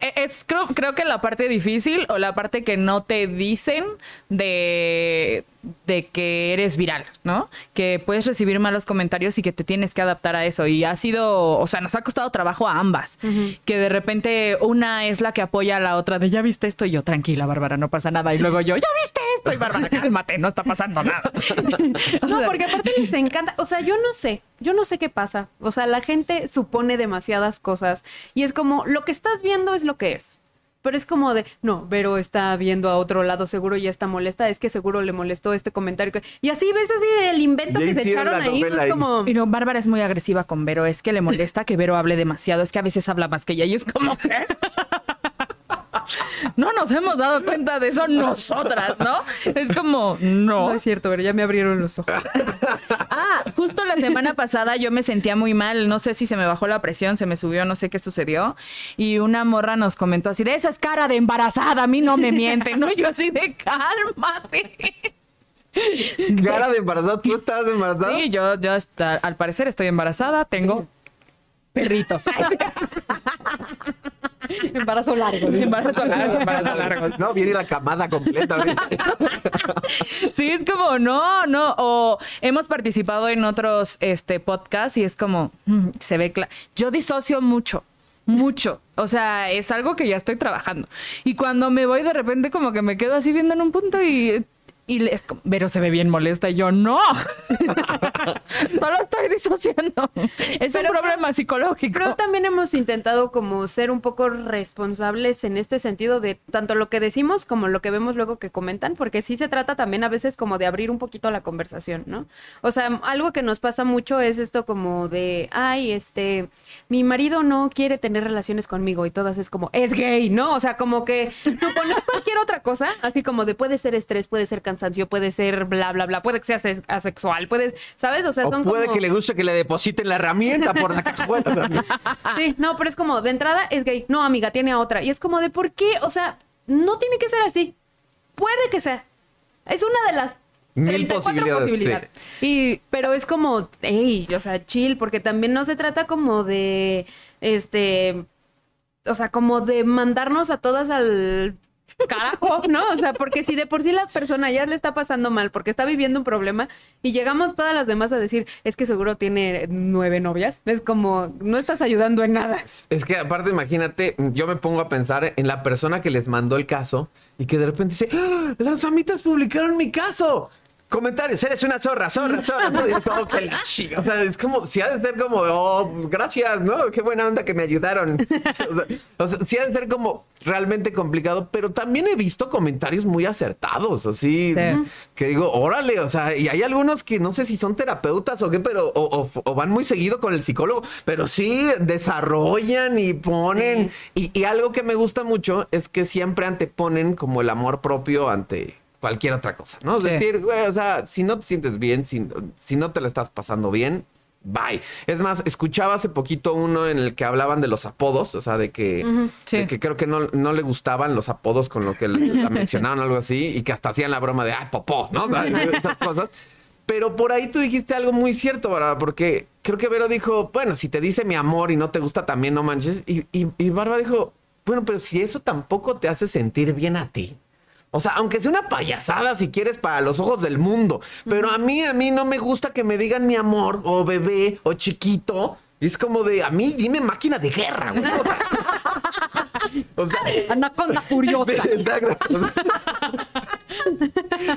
e- es creo, creo que la parte difícil o la parte que no te dicen de, de que eres viral, ¿no? Que puedes recibir malos comentarios y que te tienes que adaptar a eso. Y ha sido, o sea, nos ha costado trabajo a ambas. Que de repente una es la que apoya a la otra de ya viste esto y yo, tranquila, Bárbara, no pasa nada. Y luego yo, ya viste esto y Bárbara, cálmate, no está pasando nada. No, porque aparte les encanta, o sea, yo no sé, yo no sé qué pasa. O sea, la gente supone demasiadas cosas y es como, lo que estás viendo es lo que es. Pero es como de, no, Vero está viendo a otro lado, seguro ya está molesta, es que seguro le molestó este comentario. que- Y así ves así el invento Ya que se echaron ahí, novela es ahí. como... Pero Bárbara es muy agresiva con Vero, es que le molesta que Vero hable demasiado, es que a veces habla más que ella y es como. No nos hemos dado cuenta de eso nosotras, ¿no? Es como, no. No es cierto, pero ya me abrieron los ojos. Ah, justo la semana pasada yo me sentía muy mal, no sé si se me bajó la presión, se me subió, no sé qué sucedió, y una morra nos comentó así, de esa es cara de embarazada, a mí no me mienten, ¿no? Yo así de cálmate. Cara de embarazada, ¿tú estabas embarazada? Sí, yo, yo hasta- al parecer estoy embarazada, tengo perritos. Embarazo largo. Embarazo largo, embarazo largo. No, viene la camada completa. Sí, es como, no, no. O hemos participado en otros este, podcasts y es como, mm, se ve claro. Yo disocio mucho, mucho. O sea, es algo que ya estoy trabajando. Y cuando me voy de repente como que me quedo así viendo en un punto y... Y es como, pero se ve bien molesta. Y yo, no. Solo estoy disociando. Es Pero- un problema psicológico. Creo también hemos intentado como ser un poco responsables en este sentido de tanto lo que decimos como lo que vemos luego que comentan, porque sí se trata también a veces como de abrir un poquito la conversación, ¿no? O sea, algo que nos pasa mucho es esto como de, ay, este, mi marido no quiere tener relaciones conmigo y todas es como, es gay, ¿no? O sea, como que suponer cualquier otra cosa, así como de puede ser estrés, puede ser cansancio, puede ser bla, bla, bla, puede que sea ase- asexual, puede, ¿sabes? O sea, O son puede como... que le guste que le depositen la herramienta por la cajuela. también. Sí, no, pero es como, de entrada es gay. No, amiga, tiene a otra. Y es como de, ¿por qué? O sea, no tiene que ser así. Puede que sea. Es una de las Mil 34 posibilidades, Y, pero es como, hey, o sea, chill, porque también no se trata como de, este, o sea, como de mandarnos a todas al carajo, ¿no? O sea, porque si de por sí la persona ya le está pasando mal porque está viviendo un problema y llegamos todas las demás a decir, es que seguro tiene nueve novias, es como, no estás ayudando en nada. Es que aparte, imagínate, yo me pongo a pensar en la persona que les mandó el caso y que de repente dice, ¡Ah! las amitas publicaron mi caso. Comentarios, eres una zorra, zorra, zorra. es como que la O sea, es como, si ha de ser como, oh, gracias, ¿no? Qué buena onda que me ayudaron. O sea, o sea, sí ha de ser como realmente complicado, pero también he visto comentarios muy acertados, así, Sí. que digo, órale, o sea, y hay algunos que no sé si son terapeutas o qué, pero, o, o- o van muy seguido con el psicólogo, pero sí desarrollan y ponen, y, y algo que me gusta mucho es que siempre anteponen como el amor propio ante cualquier otra cosa, ¿no? Es Sí. decir, güey, o sea, si no te sientes bien, si, si no te la estás pasando bien, bye. Es más, escuchaba hace poquito uno en el que hablaban de los apodos, o sea, de que, Sí. de que creo que no, no le gustaban los apodos con lo que la mencionaron, algo así, y que hasta hacían la broma de, ah, popó, ¿no? Esas cosas. Pero por ahí tú dijiste algo muy cierto, Bárbara, porque creo que Vero dijo, bueno, si te dice mi amor y no te gusta también, no manches. Y, y, y Bárbara dijo, bueno, pero si eso tampoco te hace sentir bien a ti, O sea, aunque sea una payasada si quieres para los ojos del mundo. Pero a mí, a mí no me gusta que me digan mi amor o bebé o chiquito. Es como de, a mí dime máquina de guerra, güey. O sea, Anaconda furiosa.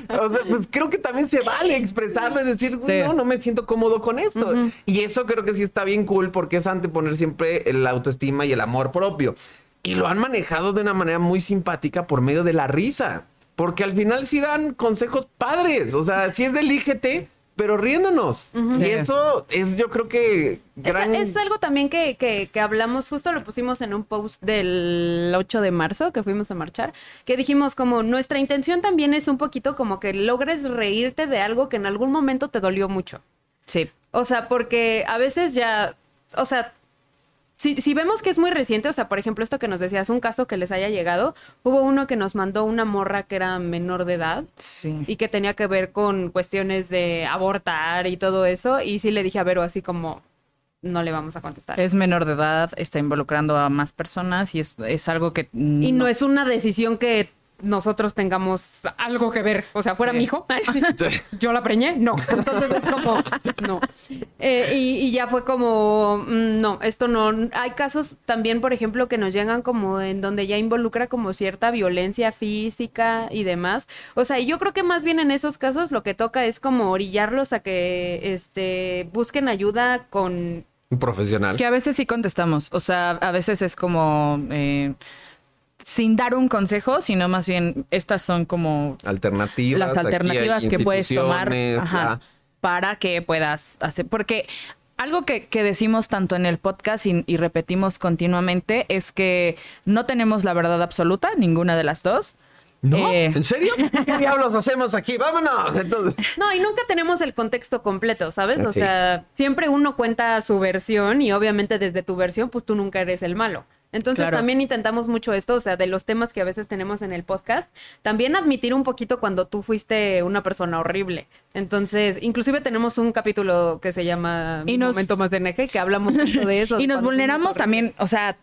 o sea, pues creo que también se vale expresarlo, es decir, Sí. no, no me siento cómodo con esto. Y eso creo que sí está bien cool porque es anteponer siempre la autoestima y el amor propio. Y lo han manejado de una manera muy simpática por medio de la risa. Porque al final sí dan consejos padres. O sea, sí es del IGT, pero riéndonos. Y Sí. eso es, yo creo que gran. Es, es algo también que, que- que hablamos, justo lo pusimos en un post del 8 de marzo que fuimos a marchar, que dijimos como nuestra intención también es un poquito como que logres reírte de algo que en algún momento te dolió mucho. Sí. O sea, porque a veces ya, o sea, si, si vemos que es muy reciente, o sea, por ejemplo, esto que nos decías, un caso que les haya llegado, hubo uno que nos mandó una morra que era menor de edad Sí. y que tenía que ver con cuestiones de abortar y todo eso, y sí le dije a Vero así como, no le vamos a contestar. Es menor de edad, está involucrando a más personas y es, es algo que... Y no es una decisión que nosotros tengamos algo que ver. O sea, fuera Sí. mi hijo. Yo la preñé. No. Entonces es como, no. Eh, y, y ya fue como, mm, no, esto no. Hay casos también, por ejemplo, que nos llegan como en donde ya involucra como cierta violencia física y demás. O sea, y yo creo que más bien en esos casos lo que toca es como orillarlos a que este busquen ayuda con Un profesional. Que a veces sí contestamos. O sea, a veces es como... eh, sin dar un consejo, sino más bien estas son como Alternativas. las alternativas que puedes tomar ajá, para que puedas hacer. Porque algo que, que decimos tanto en el podcast y, y repetimos continuamente es que no tenemos la verdad absoluta, ninguna de las dos. ¿No? Eh, ¿En serio? ¿Qué diablos hacemos aquí? ¡Vámonos! Entonces, No, y nunca tenemos el contexto completo, ¿sabes? O Sí. sea, siempre uno cuenta su versión y obviamente desde tu versión, pues tú nunca eres el malo. Entonces Claro. también intentamos mucho esto, o sea, de los temas que a veces tenemos en el podcast, también admitir un poquito cuando tú fuiste una persona horrible. Entonces, inclusive tenemos un capítulo que se llama Y Mi nos- momento más de NG, que hablamos mucho de eso. Y nos vulneramos también, o sea,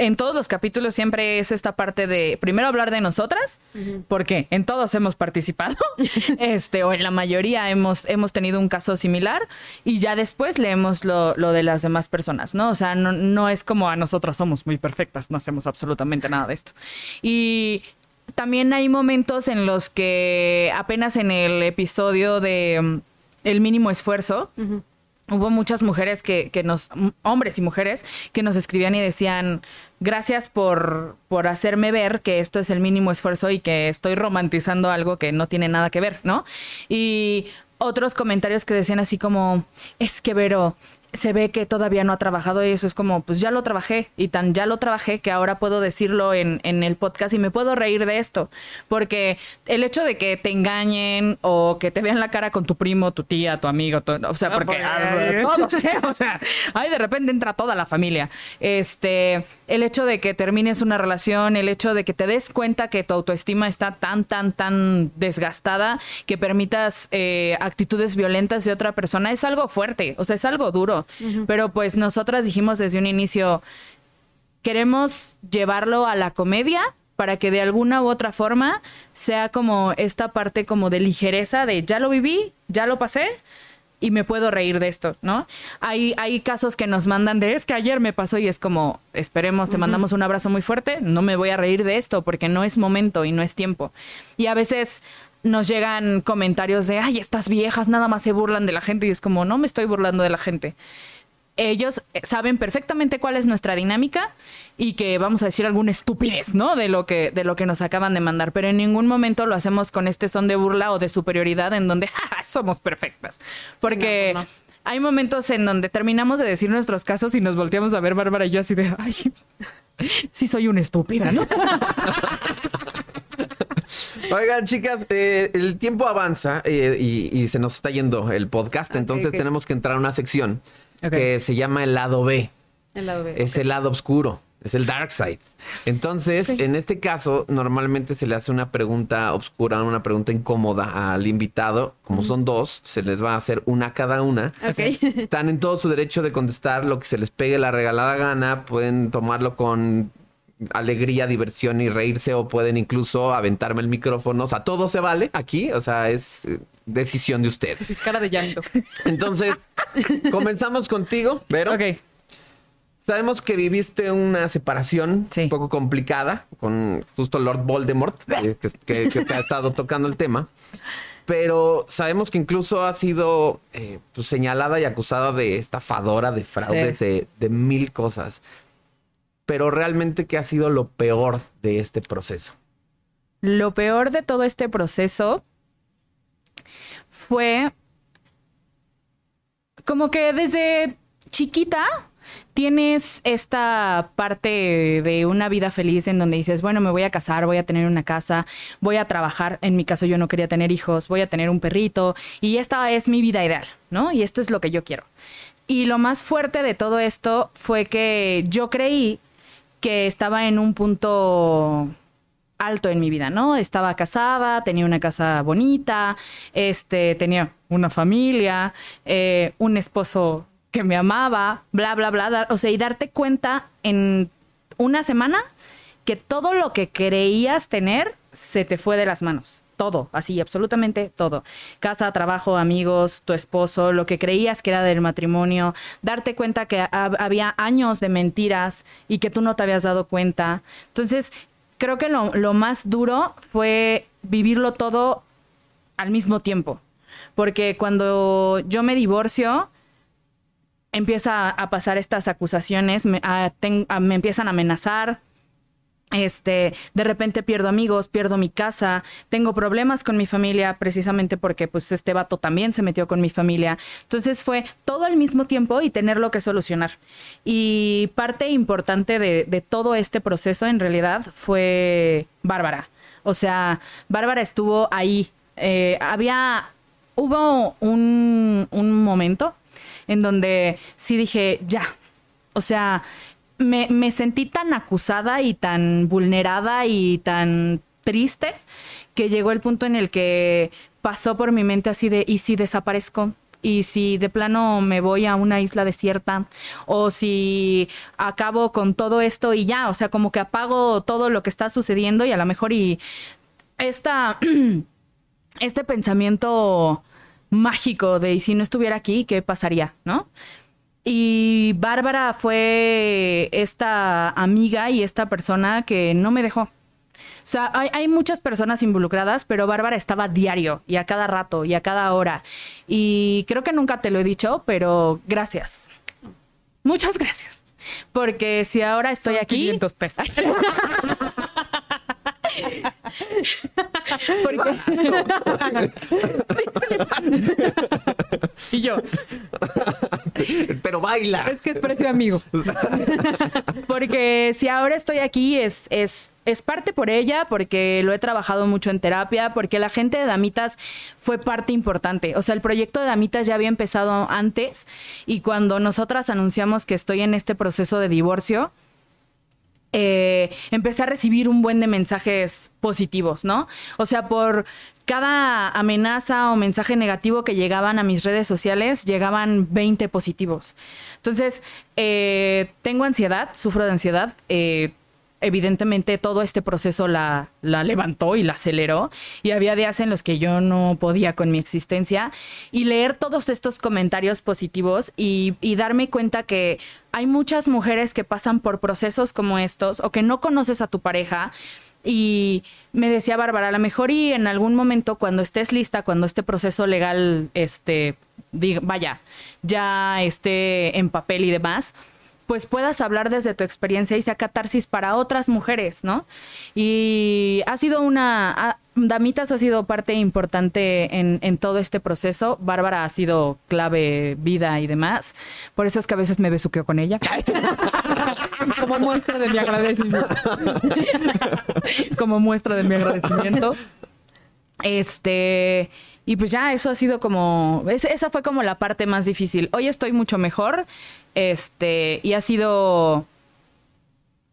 en todos los capítulos siempre es esta parte de primero hablar de nosotras, porque en todos hemos participado, este, o en la mayoría hemos, hemos tenido un caso similar, y ya después leemos lo, lo de las demás personas, ¿no? O sea, no, no es como a nosotras somos muy perfectas, no hacemos absolutamente nada de esto. Y también hay momentos en los que apenas en el episodio de mm, El mínimo esfuerzo, hubo muchas mujeres que, que nos, hombres y mujeres, que nos escribían y decían, gracias por, por hacerme ver que esto es el mínimo esfuerzo y que estoy romantizando algo que no tiene nada que ver, ¿no? Y otros comentarios que decían así como, es que Vero, se ve que todavía no ha trabajado y eso es como, pues ya lo trabajé y tan ya lo trabajé que ahora puedo decirlo en, en el podcast y me puedo reír de esto. Porque el hecho de que te engañen o que te vean la cara con tu primo, tu tía, tu amigo, tu- o sea, Ah, porque porque- ah, todos, ¿eh? o sea, ahí de repente entra toda la familia. Este, el hecho de que termines una relación, el hecho de que te des cuenta que tu autoestima está tan, tan, tan desgastada que permitas eh, actitudes violentas de otra persona es algo fuerte, o sea, es algo duro. Pero pues nosotras dijimos desde un inicio, queremos llevarlo a la comedia para que de alguna u otra forma sea como esta parte como de ligereza de ya lo viví, ya lo pasé y me puedo reír de esto, ¿no? Hay, hay casos que nos mandan de es que ayer me pasó y es como, esperemos, te mandamos un abrazo muy fuerte, no me voy a reír de esto porque no es momento y no es tiempo. Y a veces nos llegan comentarios de, ay, estas viejas nada más se burlan de la gente y es como, no me estoy burlando de la gente ellos eh, saben perfectamente cuál es nuestra dinámica y que vamos a decir alguna estupidez, ¿no? De lo que de lo que nos acaban de mandar, pero en ningún momento lo hacemos con este son de burla o de superioridad en donde "Ja, ja, somos perfectas, porque No, no. hay momentos en donde terminamos de decir nuestros casos y nos volteamos a ver Bárbara y yo así de, ay, sí soy una estúpida, ¿no? Oigan, chicas, eh, el tiempo avanza eh, y, y se nos está yendo el podcast, entonces tenemos que entrar a una sección que se llama el lado B. El lado B, Es el lado oscuro, es el dark side. Entonces, en este caso, normalmente se le hace una pregunta oscura, una pregunta incómoda al invitado. Como son dos, se les va a hacer una a cada una. Ok. Están en todo su derecho de contestar lo que se les pegue la regalada gana. Pueden tomarlo con alegría, diversión y reírse o pueden incluso aventarme el micrófono. O sea, todo se vale aquí. O sea, es eh, decisión de ustedes. Cara de llanto. Entonces, comenzamos contigo, Vero. Ok. Sabemos que viviste una separación Sí. un poco complicada con justo Lord Voldemort, eh, que, que- que te ha estado tocando el tema. Pero sabemos que incluso ha sido eh, pues, señalada y acusada de estafadora, de fraudes, Sí. de, de mil cosas. Pero realmente, ¿qué ha sido lo peor de este proceso? Lo peor de todo este proceso fue como que desde chiquita tienes esta parte de una vida feliz en donde dices, bueno, me voy a casar, voy a tener una casa, voy a trabajar. En mi caso yo no quería tener hijos, voy a tener un perrito y esta es mi vida ideal, ¿no? Y esto es lo que yo quiero. Y lo más fuerte de todo esto fue que yo creí que estaba en un punto alto en mi vida, ¿no? Estaba casada, tenía una casa bonita, este, tenía una familia, eh, un esposo que me amaba, bla, bla, bla. dar- o sea, y darte cuenta en una semana que todo lo que creías tener se te fue de las manos. Todo, así, absolutamente todo. Casa, trabajo, amigos, tu esposo, lo que creías que era del matrimonio, darte cuenta que hab- había años de mentiras y que tú no te habías dado cuenta. Entonces, creo que lo, lo más duro fue vivirlo todo al mismo tiempo. Porque cuando yo me divorcio, empieza a pasar estas acusaciones, me, a- me empiezan a amenazar. Este, de repente pierdo amigos, pierdo mi casa, tengo problemas con mi familia precisamente porque pues este vato también se metió con mi familia. Entonces fue todo al mismo tiempo y tenerlo que solucionar. Y parte importante de, todo este proceso en realidad fue Bárbara. O sea, Bárbara estuvo ahí. Eh, había, hubo un, un momento en donde sí dije, ya, o sea, me, sentí tan acusada y tan vulnerada y tan triste que llegó el punto en el que pasó por mi mente así de, ¿y si desaparezco? ¿Y si de plano me voy a una isla desierta? ¿O si acabo con todo esto y ya? O sea, como que apago todo lo que está sucediendo y a lo mejor y esta, este pensamiento mágico de, ¿y si no estuviera aquí, qué pasaría? ¿No? Y Bárbara fue esta amiga y esta persona que no me dejó. O sea, hay, hay muchas personas involucradas, pero Bárbara estaba diario y a cada rato y a cada hora. Y creo que nunca te lo he dicho, pero gracias. Muchas gracias. Porque si ahora estoy aquí... 500 pesos. Porque, Y yo, Pero baila. es que es precio amigo. Porque si ahora estoy aquí es, es, es parte por ella, porque lo he trabajado mucho en terapia, porque la gente de Damitas fue parte importante. O sea, el proyecto de Damitas ya había empezado antes y cuando nosotras anunciamos que estoy en este proceso de divorcio, eh, empecé a recibir un buen de mensajes positivos, ¿no? O sea, por cada amenaza o mensaje negativo que llegaban a mis redes sociales, llegaban 20 positivos. Entonces, eh, tengo ansiedad, sufro de ansiedad. eh, evidentemente todo este proceso la, la levantó y la aceleró. Y había días en los que yo no podía con mi existencia. Y leer todos estos comentarios positivos y, darme cuenta que hay muchas mujeres que pasan por procesos como estos o que no conoces a tu pareja. Y me decía Bárbara, a lo mejor y en algún momento cuando estés lista, cuando este proceso legal, este, vaya, ya esté en papel y demás, pues puedas hablar desde tu experiencia y sea catarsis para otras mujeres, ¿no? Y ha sido una... Damitas ha sido parte importante en, en todo este proceso. Bárbara ha sido clave, vida y demás. Por eso es que a veces me besuqueo con ella. Como muestra de mi agradecimiento. como muestra de mi agradecimiento. Este, y pues ya eso ha sido como, es- esa fue como la parte más difícil. Hoy estoy mucho mejor, este, y ha sido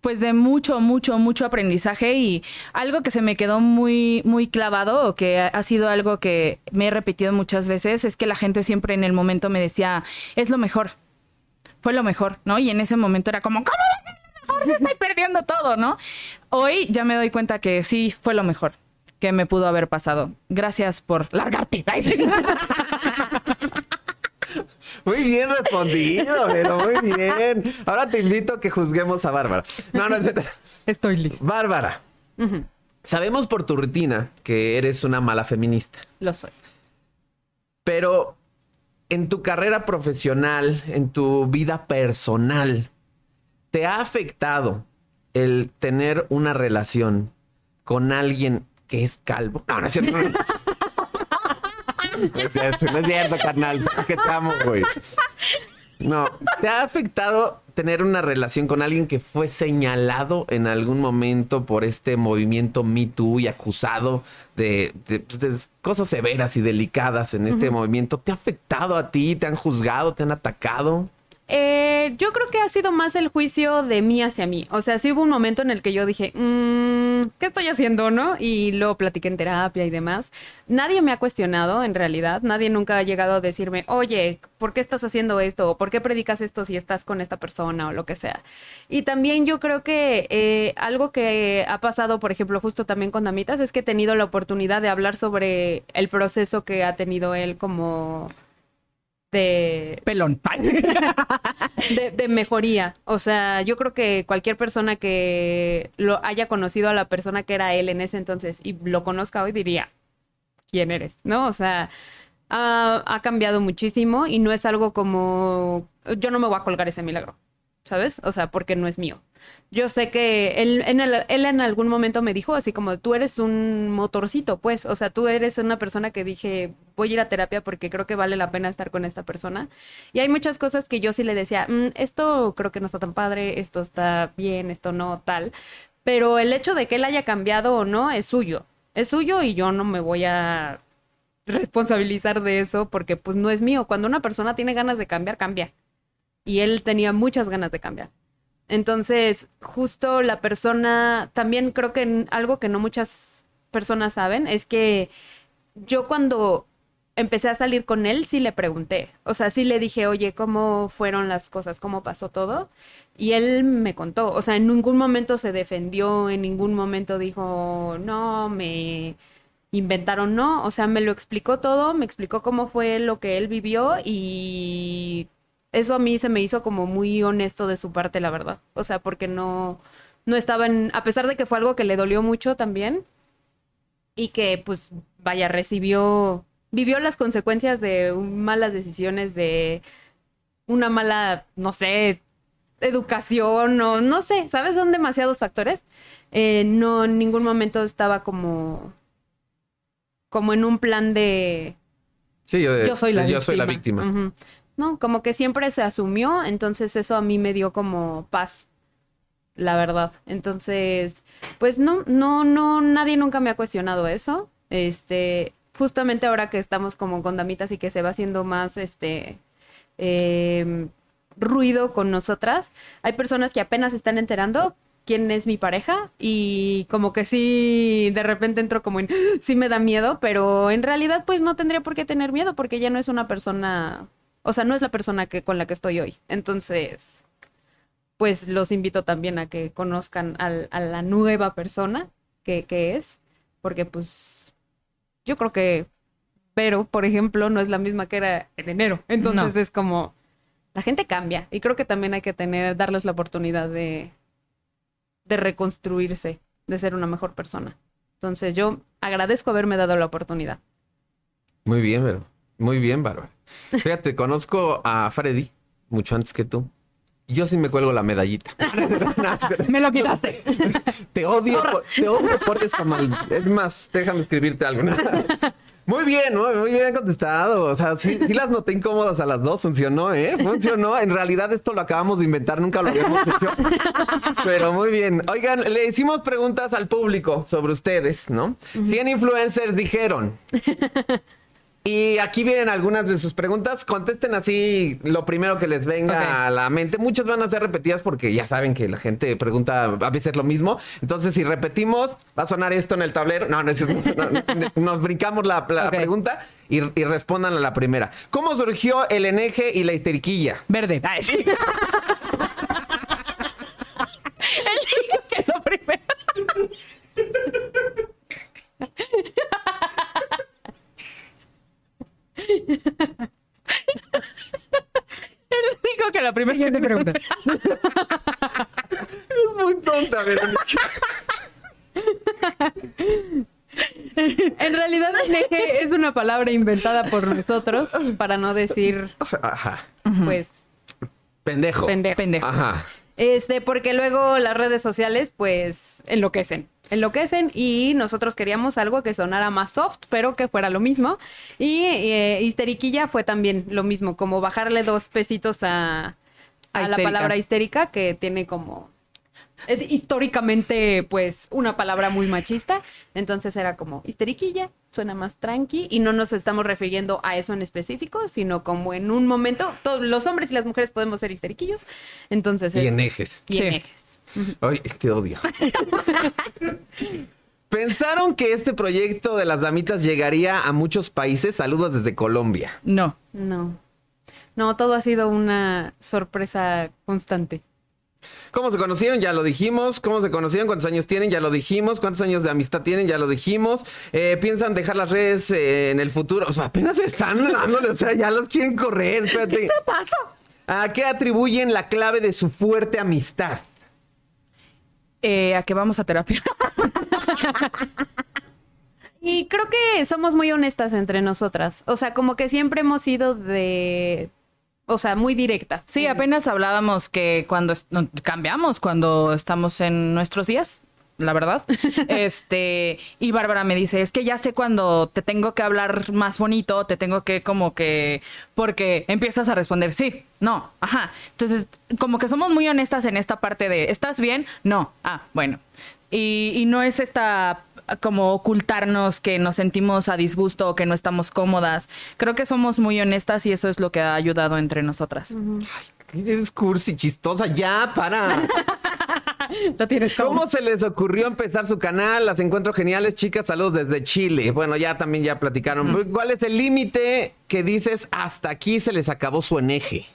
pues de mucho, mucho, mucho aprendizaje y algo que se me quedó muy, muy clavado o que ha- sido algo que me he repetido muchas veces es que la gente siempre en el momento me decía, es lo mejor, fue lo mejor, ¿no? Y en ese momento era como, ¿cómo lo Ahora se estoy perdiendo todo, ¿no? Hoy ya me doy cuenta que sí fue lo mejor que me pudo haber pasado. Gracias por largarte. Muy bien respondido, pero muy bien. Ahora te invito a que juzguemos a Bárbara. No, no, Estoy listo. Bárbara, sabemos por tu rutina que eres una mala feminista, Lo soy. pero en tu carrera profesional, en tu vida personal, ¿te ha afectado el tener una relación con alguien que es calvo? No, no es cierto. No es cierto, no es cierto, carnal. Te amo, güey. No, ¿te ha afectado tener una relación con alguien que fue señalado en algún momento por este movimiento Me Too y acusado de, de, pues, de cosas severas y delicadas en este movimiento? ¿Te ha afectado a ti? ¿Te han juzgado? ¿Te han atacado? Eh, yo creo que ha sido más el juicio de mí hacia mí. O sea, sí hubo un momento en el que yo dije, "Mm, ¿qué estoy haciendo, no? Y lo platiqué en terapia y demás. Nadie me ha cuestionado, en realidad. Nadie nunca ha llegado a decirme, oye, ¿por qué estás haciendo esto? ¿O por qué predicas esto si estás con esta persona o lo que sea? Y también yo creo que eh, algo que ha pasado, por ejemplo, justo también con Damitas, es que he tenido la oportunidad de hablar sobre el proceso que ha tenido él como de Pelón. de, de mejoría. O sea, yo creo que cualquier persona que lo haya conocido a la persona que era él en ese entonces y lo conozca hoy diría, ¿quién eres? ¿No? O sea, ha, ha cambiado muchísimo y no es algo como, yo no me voy a colgar ese milagro, ¿sabes? O sea, porque no es mío. Yo sé que él en, el- él en algún momento me dijo así como, tú eres un motorcito, pues, o sea, tú eres una persona que dije, voy a ir a terapia porque creo que vale la pena estar con esta persona. Y hay muchas cosas que yo sí le decía, "Mm, esto creo que no está tan padre, esto está bien, esto no, tal. Pero el hecho de que él haya cambiado o no es suyo, es suyo y yo no me voy a responsabilizar de eso porque pues no es mío. Cuando una persona tiene ganas de cambiar, cambia. Y él tenía muchas ganas de cambiar. Entonces, justo la persona, también creo que algo que no muchas personas saben es que yo cuando empecé a salir con él, sí le pregunté. O sea, sí le dije, oye, ¿cómo fueron las cosas? ¿Cómo pasó todo? Y él me contó. O sea, en ningún momento se defendió, en ningún momento dijo, no, me inventaron, no. O sea, me lo explicó todo, me explicó cómo fue lo que él vivió y eso a mí se me hizo como muy honesto de su parte, la verdad. O sea, porque no, no estaba en, a pesar de que fue algo que le dolió mucho también y que pues vaya, recibió, vivió las consecuencias de malas decisiones, de una mala, no sé, educación o no sé, ¿sabes? Son demasiados factores. Eh, no en ningún momento estaba como, como en un plan de Sí, yo, yo soy la yo víctima. soy la víctima. No, como que siempre se asumió, entonces eso a mí me dio como paz, la verdad. Entonces, pues no, no, no, nadie nunca me ha cuestionado eso. Este, justamente ahora que estamos como con damitas y que se va haciendo más, este, em, ruido con nosotras, hay personas que apenas están enterando quién es mi pareja y como que sí, de repente entro como en, sí me da miedo, pero en realidad pues no tendría por qué tener miedo porque ella no es una persona, o sea, no es la persona que con la que estoy hoy. Entonces, pues los invito también a que conozcan al- a la nueva persona que, que es, porque pues yo creo que Vero, por ejemplo, no es la misma que era en enero. Entonces No. es como, la gente cambia y creo que también hay que tener, darles la oportunidad de, de reconstruirse, de ser una mejor persona. Entonces yo agradezco haberme dado la oportunidad. Muy bien, pero muy bien, Bárbara. Fíjate, conozco a Freddy mucho antes que tú. Yo sí me cuelgo la medallita. Me lo quitaste. Te odio, por, te odio por esa mal. Es más, déjame escribirte algo. Muy bien, muy, muy bien contestado. O sea, sí, sí las noté incómodas a las dos. Funcionó, ¿eh? Funcionó. En realidad esto lo acabamos de inventar, nunca lo habíamos hecho. Pero muy bien. Oigan, le hicimos preguntas al público sobre ustedes, ¿no? 100 influencers dijeron. Y aquí vienen algunas de sus preguntas. Contesten así lo primero que les venga a la mente. Muchas van a ser repetidas porque ya saben que la gente pregunta a veces lo mismo. Entonces, si repetimos, va a sonar esto en el tablero. No, no, es- no, no, nos brincamos la, pregunta y, y respondan a la primera. ¿Cómo surgió el eneje y la histeriquilla? Verde. Ay, sí. Él dijo que la primera. Siguiente pregunta. Eres muy tonta, Verónica. en realidad, neje es una palabra inventada por nosotros para no decir. Ajá. Pues. Pendejo. Pendejo. Pendejo. Ajá. Este, porque luego las redes sociales, pues, enloquecen. Enloquecen y nosotros queríamos algo que sonara más soft, pero que fuera lo mismo. Y eh, histeriquilla fue también lo mismo, como bajarle dos pesitos a, A a la palabra histérica, que tiene como. Es históricamente, pues, una palabra muy machista. Entonces era como histeriquilla, suena más tranqui. Y no nos estamos refiriendo a eso en específico, sino como en un momento. Todos los hombres y las mujeres podemos ser histeriquillos. Entonces. Y en ejes. y en Sí. ejes. Ay, te odio. ¿Pensaron que este proyecto de las damitas llegaría a muchos países? Saludos desde Colombia. No. No. No, todo ha sido una sorpresa constante. ¿Cómo se conocieron? Ya lo dijimos. ¿Cómo se conocieron? ¿Cuántos años tienen? Ya lo dijimos. ¿Cuántos años de amistad tienen? Ya lo dijimos. Eh, ¿Piensan dejar las redes eh, en el futuro? O sea, apenas están dándole, o sea, ya las quieren correr. Espérate. ¿Qué pasó? ¿A qué atribuyen la clave de su fuerte amistad? Eh, a que vamos a terapia. Y creo que somos muy honestas entre nosotras. O sea, como que siempre hemos sido de... O sea, muy directas. Sí, apenas hablábamos que cuando cambiamos, cuando estamos en nuestros días, la verdad. Este, y Bárbara me dice, es que ya sé cuando te tengo que hablar más bonito, te tengo que como que, porque empiezas a responder, sí, no, ajá. Entonces, como que somos muy honestas en esta parte de, ¿estás bien? No, ah, bueno. Y, y no es esta como ocultarnos que nos sentimos a disgusto o que no estamos cómodas. Creo que somos muy honestas y eso es lo que ha ayudado entre nosotras. Eres cursi, chistosa. Ya, para. Lo tienes todo. ¿Cómo se les ocurrió empezar su canal? Las encuentro geniales, chicas. Saludos desde Chile. Bueno, ya también ya platicaron. ¿Cuál es el límite que dices hasta aquí se les acabó su eneje?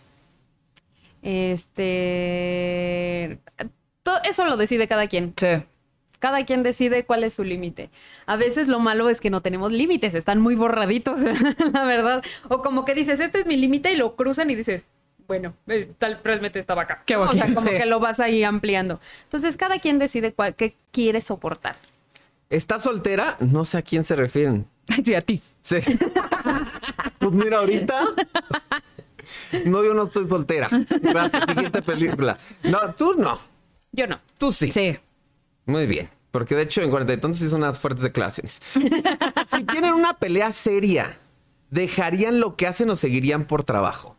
Este... Todo eso lo decide cada quien. Sí. Cada quien decide cuál es su límite. A veces lo malo es que no tenemos límites, están muy borraditos, la verdad. O como que dices, este es mi límite y lo cruzan y dices, bueno, eh, tal realmente estaba acá. Qué. O sea, como Sí. que lo vas ahí ampliando. Entonces, cada quien decide cuál, qué quiere soportar. ¿Está soltera? No sé a quién se refieren. Sí, a ti. Sí. pues mira, ahorita. No, yo no estoy soltera. Gracias. Siguiente película. No, tú no. Yo no. Tú sí. Sí. Muy bien. Porque de hecho en 40 entonces hizo unas fuertes declaraciones. si tienen una pelea seria, ¿dejarían lo que hacen o seguirían por trabajo?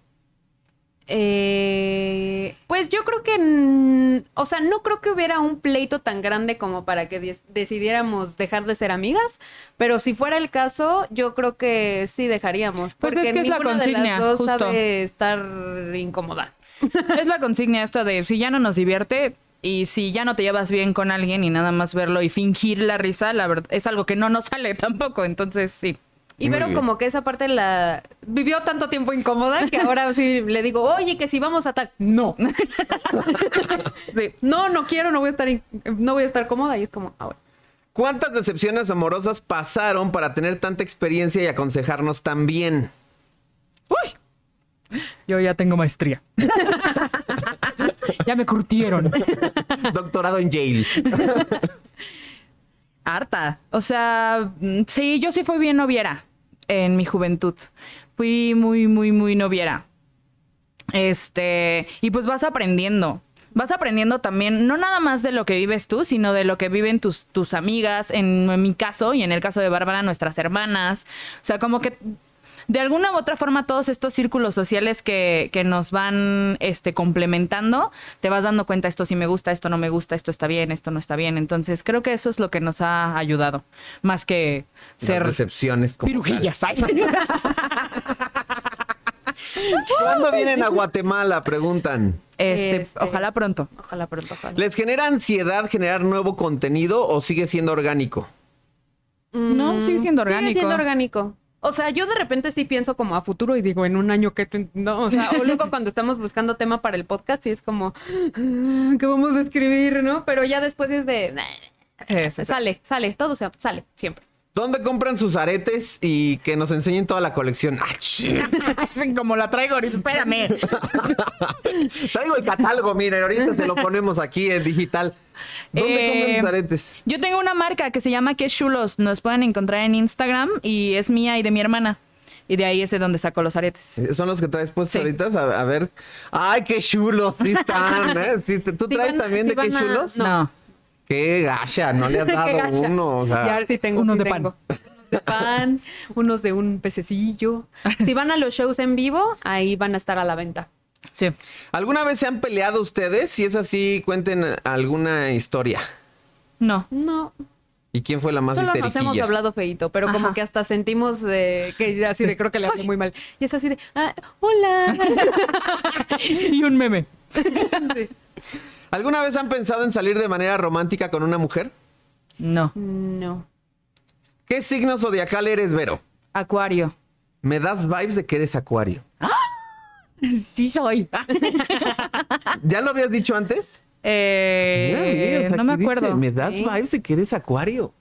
Eh, pues yo creo que, mm, o sea, no creo que hubiera un pleito tan grande como para que decidiéramos dejar de ser amigas, pero si fuera el caso, yo creo que sí dejaríamos. Pues porque es que es la ninguna de consigna, las dos justo. sabe estar incómoda. Es la consigna esta de si ya no nos divierte y si ya no te llevas bien con alguien y nada más verlo y fingir la risa, la verdad es algo que no nos sale tampoco. Entonces, sí. Y bien. como que esa parte la vivió tanto tiempo incómoda que ahora sí le digo, oye, que si vamos a tal, no, Sí. no, no quiero, no voy a estar, in- no voy a estar cómoda y es como, ahora. ¿Cuántas decepciones amorosas pasaron para tener tanta experiencia y aconsejarnos tan bien? Yo ya tengo maestría. ya me curtieron. Doctorado en Yale. Harta. O sea, mm, sí, yo sí fui bien noviera en mi juventud. Fui muy, muy, muy noviera. Este, y pues vas aprendiendo. Vas aprendiendo también, no nada más de lo que vives tú, sino de lo que viven tus, tus amigas, en, en mi caso y en el caso de Bárbara, nuestras hermanas. O sea, como que de alguna u otra forma todos estos círculos sociales que, que nos van este, complementando, te vas dando cuenta, esto sí me gusta, esto no me gusta, esto está bien, esto no está bien. Entonces creo que eso es lo que nos ha ayudado, más que ser Las decepciones. como pirujillas. ¿Cuándo vienen a Guatemala? Preguntan. Este, Este- ojalá pronto. Ojalá pronto, ojalá. ¿Les genera ansiedad generar nuevo contenido o sigue siendo orgánico? No, sigue siendo Sigue orgánico. siendo orgánico. O sea, yo de repente sí pienso como a futuro y digo, en un año que... te- No, o sea, o luego cuando estamos buscando tema para el podcast y es como, "Ah, ¿qué vamos a escribir, no? Pero ya después es de... "Nah, Sí, sí, sí. Sale, sale, todo se, sale, siempre. ¿Dónde compran sus aretes y que nos enseñen toda la colección? Ah, Como la traigo ahorita, espérame. Traigo el catálogo, miren, ahorita se lo ponemos aquí en digital. ¿Dónde Eh, compran sus aretes? Yo tengo una marca que se llama Que Chulos. Nos pueden encontrar en Instagram y es mía y de mi hermana. Y de ahí es de donde saco los aretes. ¿Son los que traes puestos Sí. ahorita? A, a ver. ¡Ay, qué chulos! Sí están, ¿eh? ¿Tú Sí traes van también de qué a- chulos? No. ¡Qué gacha! No le has dado uno. O sea, Ya sí tengo, unos sí de pan. tengo. Unos de pan, unos de un pececillo. Si van a los shows en vivo, ahí van a estar a la venta. Sí. ¿Alguna vez se han peleado ustedes? Si es así, cuenten alguna historia. No. No, ¿Y quién fue la más solo nos hemos hablado feito, pero como que hasta sentimos de, que ya así de creo que le hablé muy mal. Y es así de, ah, hola. y un meme. Sí. ¿Alguna vez han pensado en salir de manera romántica con una mujer? No. No. ¿Qué signo zodiacal eres, Vero? Acuario. Me das vibes de que eres acuario. Sí soy. ¿Ya lo habías dicho antes? Eh, Mira, ve, o sea, no me dice, acuerdo. me das vibes de que eres acuario.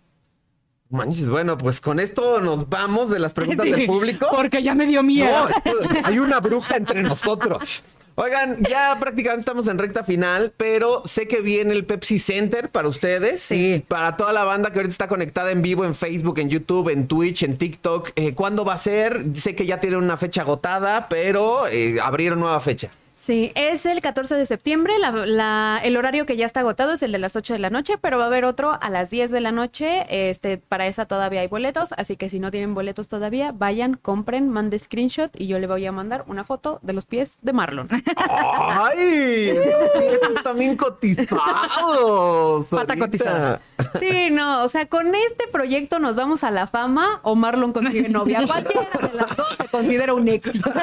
Manches, bueno, pues con esto nos vamos de las preguntas Sí, del público. Porque ya me dio miedo. No, hay una bruja entre nosotros. Oigan, ya prácticamente estamos en recta final, pero sé que viene el Pepsi Center para ustedes. Sí. Para toda la banda que ahorita está conectada en vivo en Facebook, en YouTube, en Twitch, en TikTok. Eh, ¿Cuándo va a ser? Sé que ya tienen una fecha agotada, pero eh, abrieron nueva fecha. Sí, es el 14 de septiembre. La- la- el horario que ya está agotado es el de las 8 de la noche, pero va a haber otro a las 10 de la noche. Este, para esa todavía hay boletos, así que si no tienen boletos todavía, vayan, compren, mande screenshot y yo le voy a mandar una foto de los pies de Marlon. ¡Ay! Esos también cotizados. Pata cotizada. Sí, no, o sea, con este proyecto nos vamos a la fama o Marlon consigue novia. Cualquiera de las dos se considera un éxito.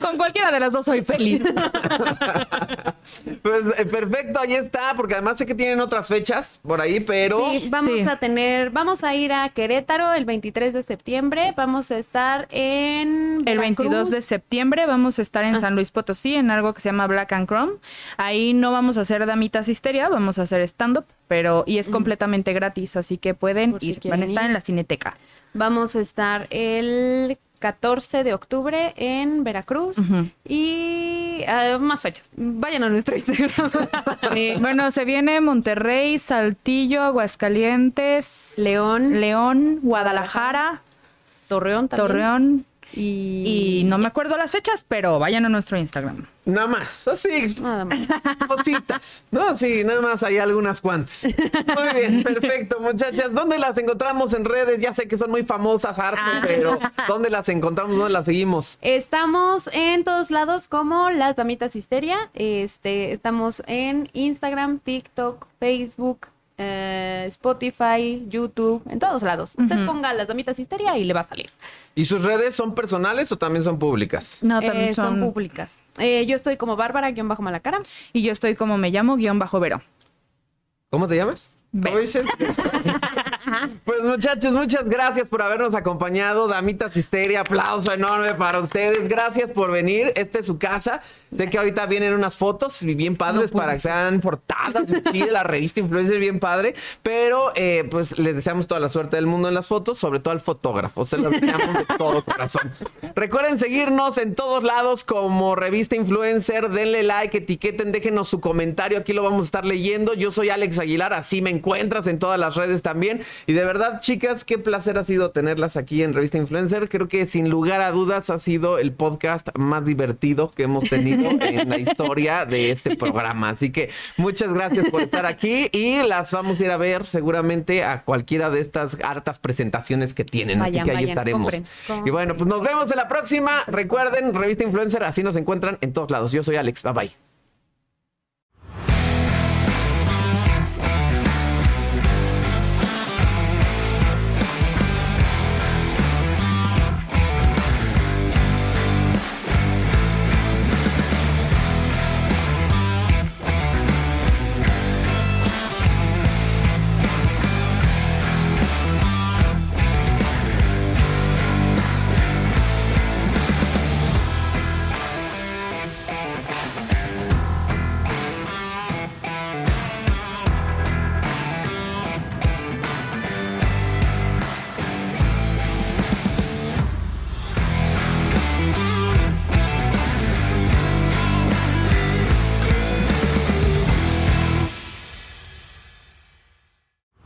Con cualquiera de las dos soy feliz. Pues eh, perfecto, ahí está, porque además sé que tienen otras fechas por ahí, pero Sí, vamos Sí. a tener, vamos a ir a Querétaro el 23 de septiembre, vamos a estar en El 22 de septiembre vamos a estar en Ah. San Luis Potosí en algo que se llama Black and Chrome. Ahí no vamos a hacer damitas histeria, vamos a hacer stand-up, pero y es completamente gratis, así que pueden Por si ir. Van a estar ir. en la Cineteca. Vamos a estar el 14 de octubre en Veracruz y ah, más fechas. Vayan a nuestro Instagram. Sí, bueno, se viene Monterrey, Saltillo, Aguascalientes, León, León, Guadalajara, Torreón también. Torreón y, y no me acuerdo las fechas, pero vayan a nuestro Instagram. nada más, así, nada más. cositas. No, sí, nada más hay algunas cuantas. Muy bien, perfecto, muchachas. ¿Dónde las encontramos en redes? Ya sé que son muy famosas, harto, Ah. pero ¿dónde las encontramos? ¿Dónde las seguimos? Estamos en todos lados como las damitas histeria. Este, estamos en Instagram, TikTok, Facebook, eh, Spotify, YouTube, en todos lados. Usted ponga las damitas histeria y le va a salir. ¿Y sus redes son personales o también son públicas? No, Eh, también son... son, públicas. Eh, yo estoy como Bárbara-Malacara. Y yo estoy como me llamo, guion bajo Vero. ¿Cómo te llamas? Vero. ¿Cómo dices? Pues muchachos, muchas gracias por habernos acompañado. Damitas Histeria, aplauso enorme para ustedes. Gracias por venir. Esta es su casa. Sé que ahorita vienen unas fotos bien padres para que sean portadas sí, de la revista Influencer, bien padre. Pero eh, pues les deseamos toda la suerte del mundo en las fotos, sobre todo al fotógrafo. Se lo deseamos de todo corazón. Recuerden seguirnos en todos lados como Revista Influencer. Denle like, etiqueten, déjenos su comentario. Aquí lo vamos a estar leyendo. Yo soy Alex Aguilar, así me encuentras en todas las redes también. Y de verdad, chicas, qué placer ha sido tenerlas aquí en Revista Influencer. Creo que sin lugar a dudas ha sido el podcast más divertido que hemos tenido en la historia de este programa. Así que muchas gracias por estar aquí y las vamos a ir a ver seguramente a cualquiera de estas hartas presentaciones que tienen. Vayan, así que ahí vayan, estaremos. compren, Y bueno, pues nos vemos en la próxima. Recuerden, Revista Influencer, así nos encuentran en todos lados. Yo soy Alex. Bye bye.